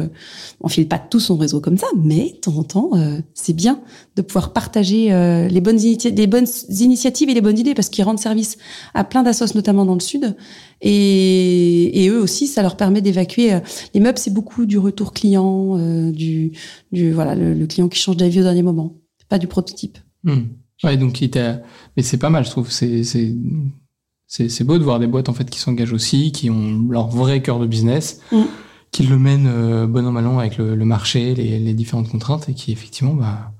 on file pas tout son réseau comme ça, mais de temps en temps, c'est bien de pouvoir partager les bonnes les bonnes initiatives et les bonnes idées parce qu'ils rendent service à plein d'assos, notamment dans le sud. Et, et, eux aussi, ça leur permet d'évacuer. Les meubles, c'est beaucoup du retour client, du, du voilà, le, client qui change d'avis au dernier moment, pas du prototype. Hmm. Ouais, donc il mais c'est pas mal, je trouve. C'est c'est beau de voir des boîtes en fait qui s'engagent aussi, qui ont leur vrai cœur de business, mm. qui le mènent euh, bon an mal an avec le, le marché, les, les, différentes contraintes, et qui effectivement, bah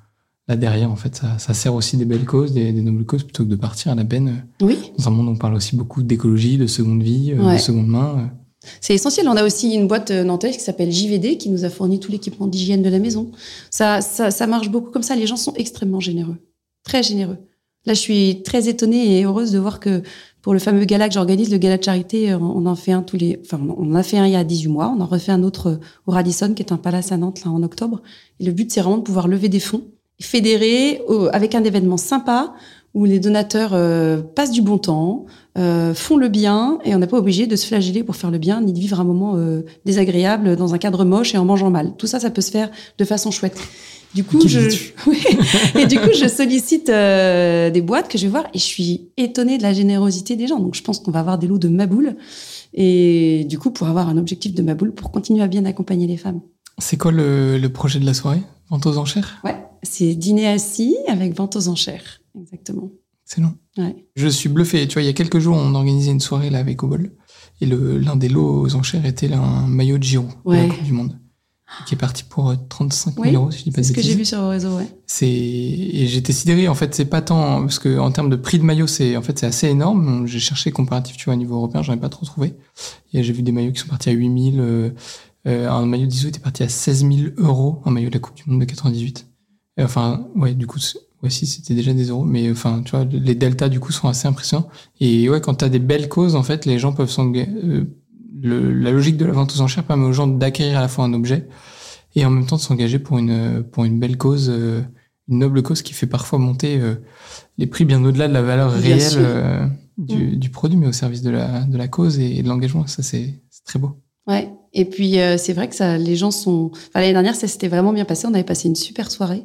là derrière, en fait, ça, ça sert aussi des belles causes, des, des, nobles causes, plutôt que de partir à la benne. Oui. Dans un monde où on parle aussi beaucoup d'écologie, de seconde vie, euh, ouais. de seconde main. Euh. C'est essentiel. On a aussi une boîte euh, nantaise qui s'appelle JVD qui nous a fourni tout l'équipement d'hygiène de la maison. Ça, ça, ça marche beaucoup comme ça. Les gens sont extrêmement généreux, très généreux. Là, je suis très étonnée et heureuse de voir que pour le fameux gala que j'organise, le gala de charité, euh, on en fait un tous les, enfin, on en a fait un il y a 18 mois. On en refait un autre euh, au Radisson, qui est un palace à Nantes, là, en octobre. Et le but, c'est vraiment de pouvoir lever des fonds, fédérer avec un événement sympa où les donateurs euh, passent du bon temps, euh, font le bien, et on n'est pas obligé de se flageller pour faire le bien, ni de vivre un moment euh, désagréable dans un cadre moche et en mangeant mal. Tout ça, ça peut se faire de façon chouette. Du coup, je, Oui. et du coup, je sollicite euh, des boîtes que je vais voir, et je suis étonnée de la générosité des gens. Donc, je pense qu'on va avoir des lots de maboule, et du coup, pour avoir un objectif de maboule, pour continuer à bien accompagner les femmes. C'est quoi le, le projet de la soirée? Vente aux enchères? Ouais, c'est dîner assis avec vente aux enchères, exactement. C'est long. Ouais. Je suis bluffé. Tu vois, il y a quelques jours, on organisait une soirée là avec Obol. Et l'un des lots aux enchères était là, un maillot de Giro de la Ouais. Coupe du Monde. Qui est parti pour euh, 35 000 Oui, euros, si je dis pas C'est de ce que j'ai vu sur vos réseaux, ouais. C'est et j'étais sidéré en fait c'est pas tant parce que en termes de prix de maillot c'est en fait c'est assez énorme. J'ai cherché comparatif tu vois au niveau européen j'en ai pas trop trouvé. Et j'ai vu des maillots qui sont partis à 8000 euh, euh, un maillot d'ISO était parti à 16 000 euros un maillot de la Coupe du Monde de 98 Et enfin ouais du coup ouais si c'était déjà des euros mais enfin tu vois les deltas du coup sont assez impressionnants. Et ouais quand t'as des belles causes en fait les gens peuvent s'engager euh, le- la logique de la vente aux enchères permet aux gens d'acquérir à la fois un objet et en même temps de s'engager pour une pour une belle cause euh, une noble cause qui fait parfois monter euh, les prix bien au-delà de la valeur Bien réelle euh, du, Mm. du produit mais au service de la de la cause et, de l'engagement ça c'est très beau Ouais. Et puis euh, c'est vrai que ça, les gens sont. Enfin, l'année dernière, ça s'était vraiment bien passé. On avait passé une super soirée.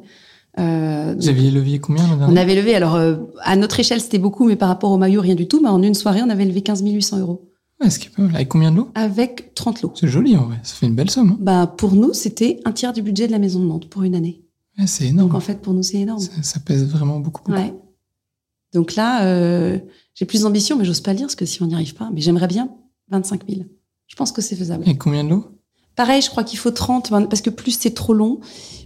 Euh, vous aviez levé combien on avait levé, alors euh, à notre échelle c'était beaucoup, mais par rapport au maillot rien du tout. Mais en une soirée, on avait levé 15 800 euros ouais, ce qui est pas mal avec combien de lots avec 30 lots. c'est joli en vrai ça fait une belle somme hein. Bah pour nous, c'était un tiers du budget de la maison de Nantes pour une année. ouais, c'est énorme Donc en fait, pour nous, c'est énorme. ça, ça pèse vraiment beaucoup, beaucoup. Ouais. Donc là, euh, j'ai plus d'ambition, mais j'ose pas le dire parce que si on n'y arrive pas, mais j'aimerais bien 25 000. Je pense que c'est faisable. et combien de lots Pareil, je crois qu'il faut 30, ben, parce que plus c'est trop long.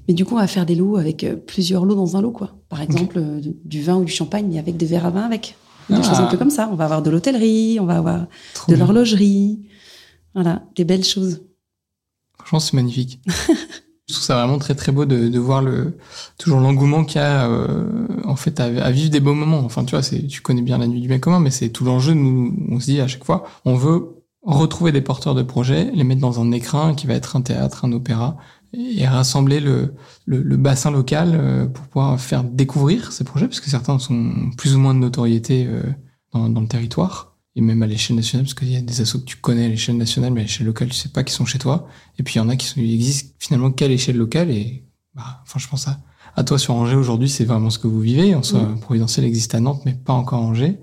Mais du coup, on va faire des lots avec euh, plusieurs lots dans un lot, quoi. Par exemple, euh, du vin ou du champagne, mais avec des verres à vin avec. Des Ah. choses un peu comme ça. On va avoir de l'hôtellerie, on va avoir Trop de l'horlogerie. Voilà, des belles choses. Franchement, c'est magnifique. Je trouve ça vraiment très très beau de, de voir le toujours l'engouement qu'il y a euh, en fait à, à vivre des beaux moments. Enfin, tu vois, c'est tu connais bien la nuit du bien commun, mais c'est tout l'enjeu. Nous, on se dit à chaque fois, on veut retrouver des porteurs de projets, les mettre dans un écrin qui va être un théâtre, un opéra, et rassembler le, le, le bassin local euh, pour pouvoir faire découvrir ces projets, parce que certains sont plus ou moins de notoriété euh, dans, dans le territoire, et même à l'échelle nationale, parce qu'il y a des assos que tu connais à l'échelle nationale, mais à l'échelle locale, tu sais pas qui sont chez toi. Et puis il y en a qui sont, existent finalement qu'à l'échelle locale, et bah, je pense à, toi sur Angers aujourd'hui, c'est vraiment ce que vous vivez. En soi, Mm. Providentiel existe à Nantes, mais pas encore Angers.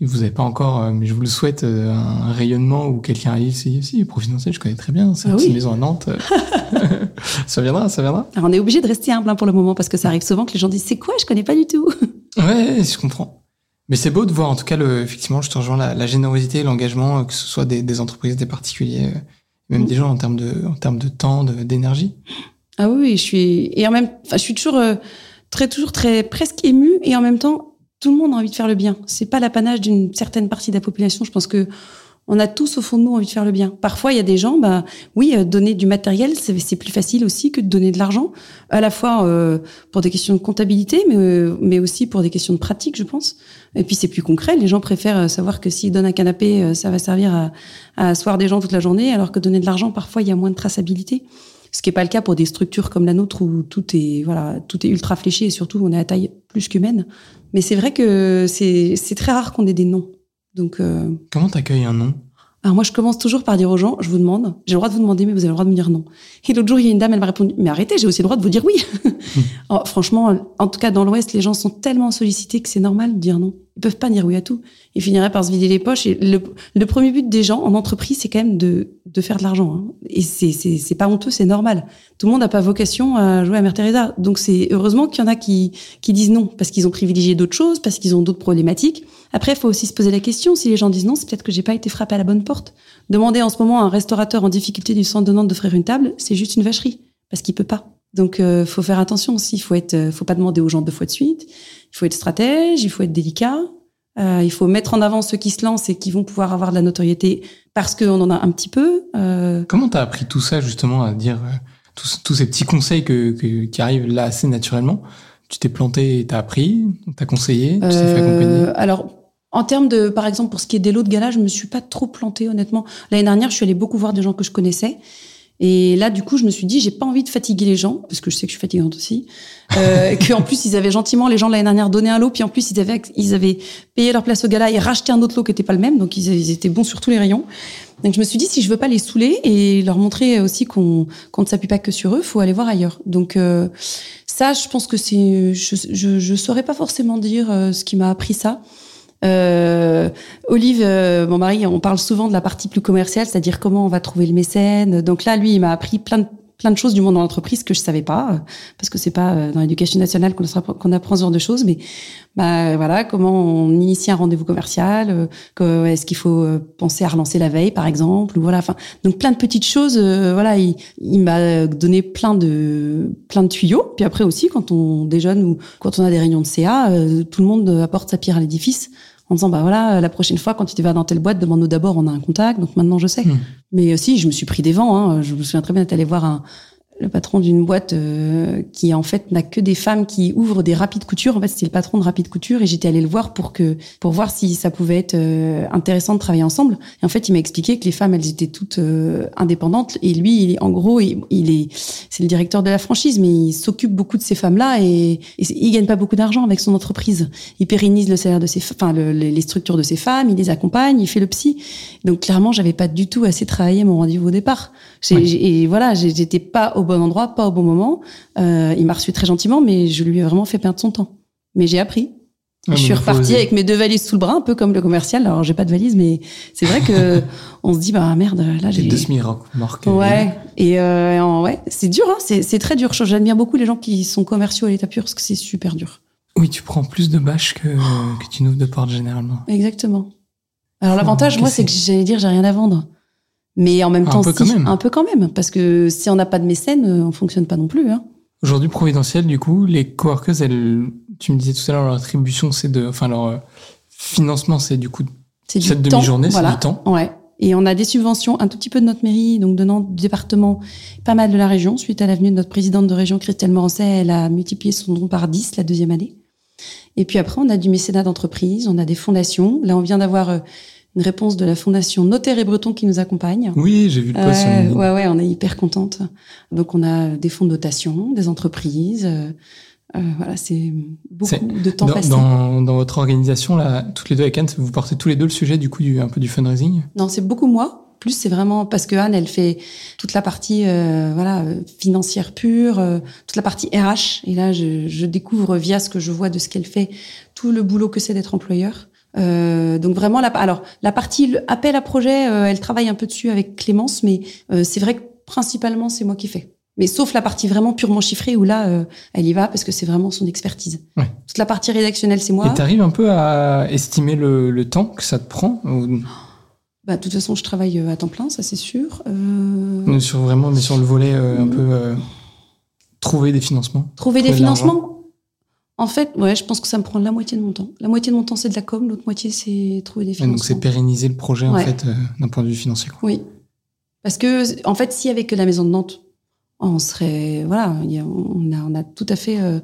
Et vous n'avez pas encore, euh, mais je vous le souhaite, euh, un rayonnement où quelqu'un arrive ici, si, Providentiel, je connais très bien, c'est Ah une oui. maison à Nantes. ça viendra, ça viendra. Alors, on est obligé de rester humble hein, pour le moment, parce que ça arrive souvent que les gens disent C'est quoi Je connais pas du tout. Ouais, je comprends. Mais c'est beau de voir, en tout cas, le, effectivement, je te rejoins la, la générosité, l'engagement, euh, que ce soit des, des entreprises, des particuliers, même Mm. des gens en termes de, en termes de temps, de- d'énergie. Ah oui, je suis et en même, enfin, je suis toujours euh, très, toujours très presque émue et en même temps, tout le monde a envie de faire le bien. C'est pas l'apanage d'une certaine partie de la population. Je pense que on a tous au fond de nous envie de faire le bien. Parfois, il y a des gens, bah oui, euh, donner du matériel, c'est plus facile aussi que de donner de l'argent, à la fois euh, pour des questions de comptabilité, mais euh, mais aussi pour des questions de pratique, je pense. Et puis c'est plus concret. Les gens préfèrent euh, savoir que s'ils donnent un canapé, euh, ça va servir à, à asseoir des gens toute la journée, alors que donner de l'argent, parfois, il y a moins de traçabilité. Ce qui n'est pas le cas pour des structures comme la nôtre où tout est voilà tout est ultra fléché et surtout on est à taille plus qu'humaine. Mais c'est vrai que c'est c'est très rare qu'on ait des noms. Donc euh, Comment t'accueilles un nom? alors moi je commence toujours par dire aux gens je vous demande j'ai le droit de vous demander mais vous avez le droit de me dire non. Et l'autre jour il y a une dame elle m'a répondu mais arrêtez j'ai aussi le droit de vous dire oui. Oh, franchement en tout cas dans l'Ouest les gens sont tellement sollicités que c'est normal de dire non. Ils peuvent pas dire oui à tout. Ils finiraient par se vider les poches et le, le premier but des gens en entreprise c'est quand même de de faire de l'argent hein. et c'est c'est c'est pas honteux c'est normal tout le monde n'a pas vocation à jouer à Mère Teresa. Donc c'est heureusement qu'il y en a qui, qui disent non, parce qu'ils ont privilégié d'autres choses, parce qu'ils ont d'autres problématiques. Après, il faut aussi se poser la question, si les gens disent non, c'est peut-être que j'ai pas été frappé à la bonne porte. Demander en ce moment à un restaurateur en difficulté du centre de Nantes d'offrir une table, c'est juste une vacherie, parce qu'il peut pas. Donc euh, faut faire attention aussi, il faut être, euh, faut pas demander aux gens deux fois de suite, il faut être stratège, il faut être délicat, euh, il faut mettre en avant ceux qui se lancent et qui vont pouvoir avoir de la notoriété parce qu'on en a un petit peu. Euh, Comment t'as appris tout ça justement à dire tous, tous ces petits conseils que, que- qui arrivent là assez naturellement? Tu t'es planté, et t'as appris, t'as conseillé, tu t'es fait accompagner? Alors, en termes de, par exemple, pour ce qui est des lots de gala, je me suis pas trop plantée, honnêtement. L'année dernière, je suis allée beaucoup voir des gens que je connaissais. Et là, du coup, je me suis dit, j'ai pas envie de fatiguer les gens, parce que je sais que je suis fatigante aussi. Euh, que en plus, ils avaient gentiment, les gens l'année dernière, donné un lot, puis en plus, ils avaient, ils avaient payé leur place au gala et racheté un autre lot qui était pas le même, donc ils, ils étaient bons sur tous les rayons. Donc je me suis dit, si je veux pas les saouler et leur montrer aussi qu'on qu'on ne s'appuie pas que sur eux, faut aller voir ailleurs. Donc euh, ça, je pense que c'est, je, je, je saurais pas forcément dire euh, ce qui m'a appris ça. Euh, Olive, euh, mon mari, on parle souvent de la partie plus commerciale, c'est-à-dire comment on va trouver le mécène. Donc là, lui, il m'a appris plein de plein de choses du monde de l'entreprise que je savais pas, euh, parce que c'est pas euh, dans l'éducation nationale qu'on apprend, ce genre de choses, mais bah voilà, comment on initie un rendez-vous commercial, euh, est-ce qu'il faut penser à relancer la veille, par exemple, ou voilà, enfin, donc plein de petites choses, voilà, il, il m'a donné plein de plein de tuyaux. Puis après aussi, quand on déjeune ou quand on a des réunions de CA, tout le monde apporte sa pierre à l'édifice en disant bah voilà la prochaine fois quand tu vas dans telle boîte demande-nous d'abord on a un contact donc maintenant je sais Hmm. mais aussi je me suis pris des vents hein. je me souviens très bien d'être allé voir un le patron d'une boîte euh, qui en fait n'a que des femmes qui ouvrent des rapides couture en fait c'était le patron de rapide couture et j'étais allée le voir pour que pour voir si ça pouvait être euh, intéressant de travailler ensemble. Et en fait il m'a expliqué que les femmes elles étaient toutes euh, indépendantes. Et lui il est, en gros il, il est c'est le directeur de la franchise mais il s'occupe beaucoup de ces femmes là et, et il gagne pas beaucoup d'argent avec son entreprise. Il pérennise le salaire de ses enfin le- les structures de ses femmes il les accompagne il fait le psy. Donc clairement j'avais pas du tout assez travaillé mon rendez-vous au départ. Et voilà j'étais pas au bon endroit pas au bon moment euh, il m'a reçu très gentiment mais je lui ai vraiment fait perdre son temps mais j'ai appris Ouais, je suis repartie avec mes deux valises sous le bras, un peu comme le commercial. Alors, j'ai pas de valise, mais c'est vrai que on se dit, bah merde, là, J'ai deux semi-remorques. Ouais, et euh, ouais, c'est dur, hein, c'est c'est très dur. J'admire beaucoup les gens qui sont commerciaux à l'état pur parce que c'est super dur. Oui, tu prends plus de bâches que, que tu n'ouvres de portes généralement. Exactement. Alors, l'avantage, moi, c'est que j'allais dire, j'ai rien à vendre. Mais en même Un temps, peu si, quand même. un peu quand même, parce que si on n'a pas de mécène, euh, on fonctionne pas non plus. Hein. Aujourd'hui, Providentiel, du coup, les coworkers, elles, tu me disais tout à l'heure, leur attribution, c'est de, enfin, leur euh, financement, c'est du coup, C'est cette demi-journée, voilà. c'est du temps. Ouais. Et on a des subventions, un tout petit peu de notre mairie, donc de Nantes, du département, pas mal de la région. Suite à l'avenue de notre présidente de région, Christelle Morancet, elle a multiplié son don par 10 la deuxième année. Et puis après, on a du mécénat d'entreprise, on a des fondations. Là, on vient d'avoir euh, une réponse de la fondation Notaire et Breton qui nous accompagne. Oui, j'ai vu le post sur Ouais, ouais, on est hyper contente. Donc, on a des fonds de dotation, des entreprises. euh, euh, voilà, c'est beaucoup de temps Dans, passé. dans, dans votre organisation, là, toutes les deux avec Anne, vous portez tous les deux le sujet, du coup, du, un peu du fundraising? Non, c'est beaucoup moi. Plus, c'est vraiment parce que Anne, elle fait toute la partie euh, voilà euh, financière pure, euh, toute la partie RH. Et là, je, je découvre via ce que je vois de ce qu'elle fait tout le boulot que c'est d'être employeur. Euh, donc vraiment, la, alors la partie appel à projet, euh, elle travaille un peu dessus avec Clémence, mais euh, c'est vrai que principalement c'est moi qui fais. Mais sauf la partie vraiment purement chiffrée où là, euh, elle y va parce que c'est vraiment son expertise. Ouais. Toute la partie rédactionnelle, c'est moi. Et t'arrives un peu à estimer le, le temps que ça te prend ou- Bah, de toute façon, je travaille euh, à temps plein, ça c'est sûr. Euh... sur vraiment, mais sur le volet euh, un peu euh, trouver des financements. Trouver des de financements En fait, ouais, je pense que ça me prend la moitié de mon temps. La moitié de mon temps, c'est de la com, l'autre moitié, c'est trouver des Ouais, financements. donc c'est pérenniser le projet en fait euh, d'un point de vue financier. quoi. Oui. Parce que, en fait, s'il y avait que la maison de Nantes, on serait, voilà, on a, on a tout à fait, euh,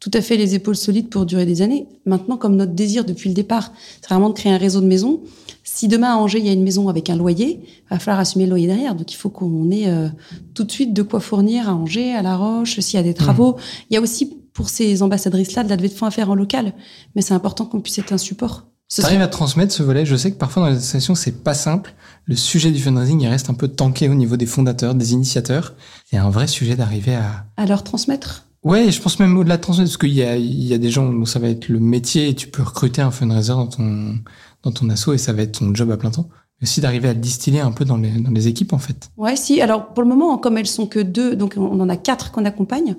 tout à fait les épaules solides pour durer des années. Maintenant, comme notre désir depuis le départ, c'est vraiment de créer un réseau de maisons. Si demain à Angers il y a une maison avec un loyer, il va falloir assumer le loyer derrière. Donc il faut qu'on ait euh, tout de suite de quoi fournir à Angers, à La Roche, s'il y a des travaux. Il y a aussi pour ces ambassadrices-là de la levée de fonds à faire en local, mais c'est important qu'on puisse être un support. Ce serait- T'arrives à transmettre ce volet. Je sais que parfois dans les associations, c'est pas simple. Le sujet du fundraising, il reste un peu tanké au niveau des fondateurs, des initiateurs. C'est un vrai sujet d'arriver à. à leur transmettre. Ouais, je pense même au-delà de transmettre, parce qu'il y a, il y a des gens où ça va être le métier et tu peux recruter un fundraiser dans ton, dans ton asso et ça va être ton job à plein temps. Aussi d'arriver à le distiller un peu dans les, dans les équipes, en fait. Ouais, si. Alors, pour le moment, comme elles sont que deux, donc on en a quatre qu'on accompagne,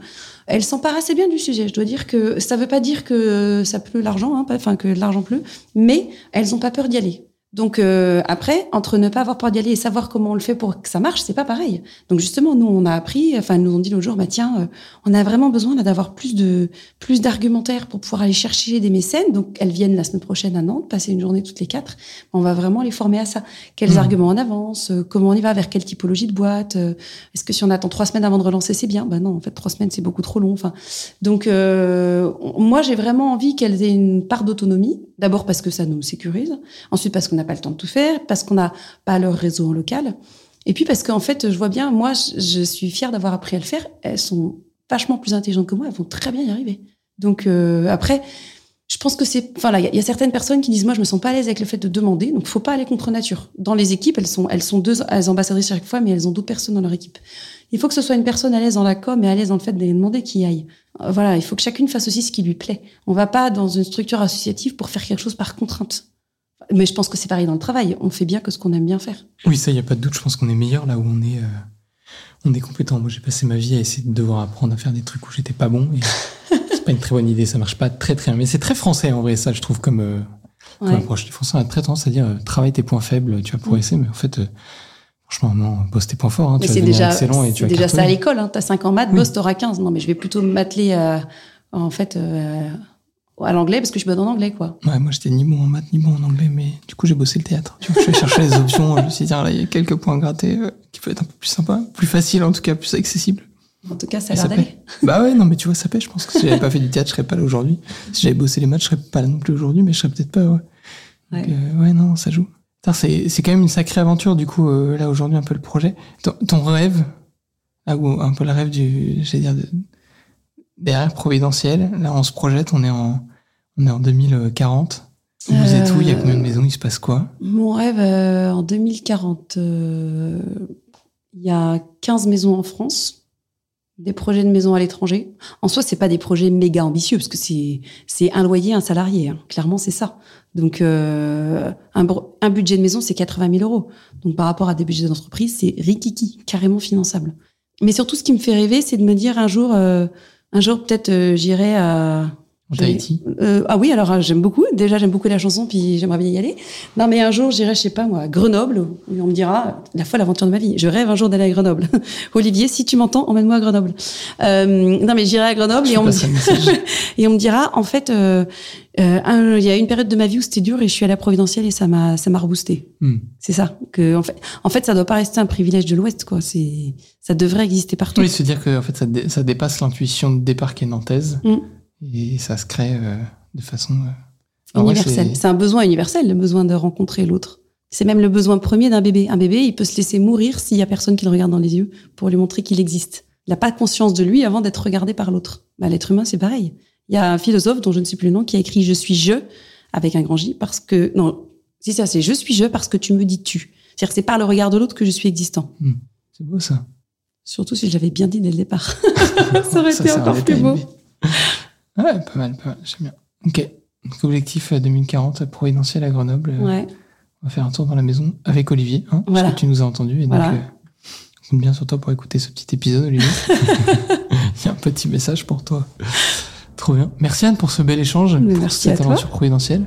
elles s'emparent assez bien du sujet. Je dois dire que ça veut pas dire que ça pleut l'argent, hein, enfin que l'argent pleut, mais elles ont pas peur d'y aller. Donc euh, après, entre ne pas avoir peur d'y aller et savoir comment on le fait pour que ça marche, c'est pas pareil. Donc justement, nous on a appris, enfin nous ont dit l'autre jour, bah tiens, euh, on a vraiment besoin là, d'avoir plus de plus d'argumentaires pour pouvoir aller chercher des mécènes. Donc elles viennent la semaine prochaine à Nantes, passer une journée toutes les quatre. On va vraiment les former à ça. Quels Mhm. arguments en avance euh, Comment on y va Vers quelle typologie de boîte euh, Est-ce que si on attend trois semaines avant de relancer, c'est bien? Ben non, en fait trois semaines c'est beaucoup trop long. Enfin, donc euh, on- moi j'ai vraiment envie qu'elles aient une part d'autonomie. D'abord parce que ça nous sécurise. Ensuite parce qu'on pas le temps de tout faire, parce qu'on n'a pas leur réseau en local. Et puis parce qu'en fait, je vois bien, moi, je, suis fière d'avoir appris à le faire. Elles sont vachement plus intelligentes que moi, elles vont très bien y arriver. Donc euh, après, je pense que c'est, enfin là, il y, a- il y a certaines personnes qui disent moi je me sens pas à l'aise avec le fait de demander, donc faut pas aller contre nature. Dans les équipes, elles sont, elles sont deux elles ambassadrices chaque fois, mais elles ont d'autres personnes dans leur équipe. Il faut que ce soit une personne à l'aise dans la com et à l'aise dans le fait d'aller demander qui aille. Euh, Voilà, il faut que chacune fasse aussi ce qui lui plaît. On va pas dans une structure associative pour faire quelque chose par contrainte. Mais je pense que c'est pareil dans le travail. On fait bien que ce qu'on aime bien faire. Oui, ça, il n'y a pas de doute. Je pense qu'on est meilleur là où on est, euh, on est compétent. Moi, j'ai passé ma vie à essayer de devoir apprendre à faire des trucs où j'étais pas bon. Et c'est pas une très bonne idée. Ça marche pas très très bien. Mais c'est très français en vrai, ça, je trouve, comme, euh, comme approche. Les Français ont très tendance à dire euh, travaille tes points faibles, tu vas progresser. Mais en fait, euh, franchement, non, bosse tes points forts. Hein, Mais c'est déjà, excellent et tu c'est vas déjà ça à l'école. Hein. T'as 5 ans maths, Oui. boss, t'auras 15. Non, mais je vais plutôt m'atteler à, en fait, euh, à l'anglais parce que je suis bonne en anglais, quoi. Ouais, moi, j'étais ni bon en maths, ni bon en anglais, mais du coup, j'ai bossé le théâtre. Tu vois, je vais chercher les options. Je me suis dit, tiens, là, il y a quelques points grattés euh, qui peuvent être un peu plus sympa, plus facile, en tout cas, plus accessible. En tout cas, ça a l'air d'aller. Bah ouais, non, mais tu vois, ça paie. Je pense que si j'avais pas fait du théâtre, je serais pas là aujourd'hui. Si j'avais bossé les maths, je serais pas là non plus aujourd'hui, mais je serais peut-être pas, ouais. Donc, Ouais. euh, ouais, non, ça joue. C'est, c'est quand même une sacrée aventure, du coup, euh, là, aujourd'hui, un peu le projet. Ton, ton rêve, ah, ou un peu le rêve du, j'allais dire, de, derrière Providentiel, là, on se projette, on est en, on est en 2040. Vous êtes où? Il y a combien de Euh, maisons? Il se passe quoi? Mon rêve, euh, en 2040, euh, il y a 15 maisons en France, des projets de maisons à l'étranger. En soi, c'est pas des projets méga ambitieux, parce que c'est un loyer, un salarié. hein. Clairement, c'est ça. Donc, euh, un, un budget de maison, c'est 80 000 euros. Donc, par rapport à des budgets d'entreprise, c'est rikiki, carrément finançable. Mais surtout, ce qui me fait rêver, c'est de me dire un jour, euh, un jour peut-être, euh, j'irai à En J'avais- Tahiti euh, ah oui, alors euh, j'aime beaucoup. Déjà, j'aime beaucoup la chanson, puis j'aimerais bien y aller. Non, mais un jour, j'irai, je sais pas moi, à Grenoble, où on me dira la folle aventure de ma vie. Je rêve un jour d'aller à Grenoble. Olivier, si tu m'entends, emmène-moi à Grenoble. Euh, non, mais j'irai à Grenoble Je et on, me et on me dira, en fait, euh, euh, il y a une période de ma vie où c'était dur et je suis allée à Providentiel et ça m'a, ça m'a reboosté. Hmm. C'est ça. Que en fait, en fait, ça doit pas rester un privilège de l'Ouest, quoi. C'est, ça devrait exister partout. Oui, se dire que en fait, ça, dé- ça dépasse l'intuition de départ qui est nantaise Mm. Et ça se crée euh, de façon euh, en vrai, universel. c'est- un besoin universel, le besoin de rencontrer l'autre. C'est même le besoin premier d'un bébé. Un bébé, il peut se laisser mourir s'il y a personne qui le regarde dans les yeux pour lui montrer qu'il existe. Il n'a pas conscience de lui avant d'être regardé par l'autre. Bah, L'être humain, c'est pareil. Il y a un philosophe dont je ne sais plus le nom qui a écrit Je suis je avec un grand J parce que non, si ça c'est Je suis je parce que tu me dis tu. C'est-à-dire que c'est par le regard de l'autre que je suis existant. C'est beau ça. Surtout si je l'avais bien dit dès le départ. ça aurait Ça, été encore plus beau. Mais- Ouais, pas mal, pas mal, j'aime bien. Ok. Donc, objectif euh, 2040, providentiel à Grenoble. Euh, Ouais. On va faire un tour dans la maison avec Olivier, hein, Voilà. parce que tu nous as entendu. Et donc, Voilà. euh, on compte bien sur toi pour écouter ce petit épisode, Olivier. Il y a un petit message pour toi. Trop bien. Merci Anne pour ce bel échange, Mais pour merci cette à toi. aventure providentielle.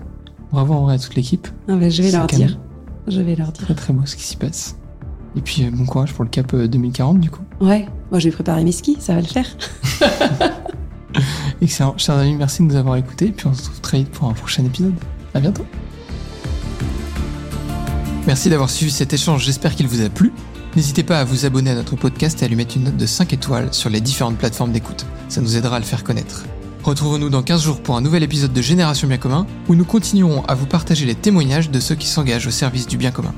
Bravo en vrai à toute l'équipe. Ah bah, je vais leur dire. Je vais leur dire. Très très beau ce qui s'y passe. Et puis euh, bon courage pour le cap euh, 2040 du coup. Ouais. Moi, je vais préparer mes skis. Ça va le faire. Excellent. Chers amis, merci de nous avoir écoutés. Puis on se retrouve très vite pour un prochain épisode. À bientôt. Merci d'avoir suivi cet échange. J'espère qu'il vous a plu. N'hésitez pas à vous abonner à notre podcast et à lui mettre une note de 5 étoiles sur les différentes plateformes d'écoute. Ça nous aidera à le faire connaître. Retrouvons-nous dans 15 jours pour un nouvel épisode de Génération Bien Commun où nous continuerons à vous partager les témoignages de ceux qui s'engagent au service du bien commun.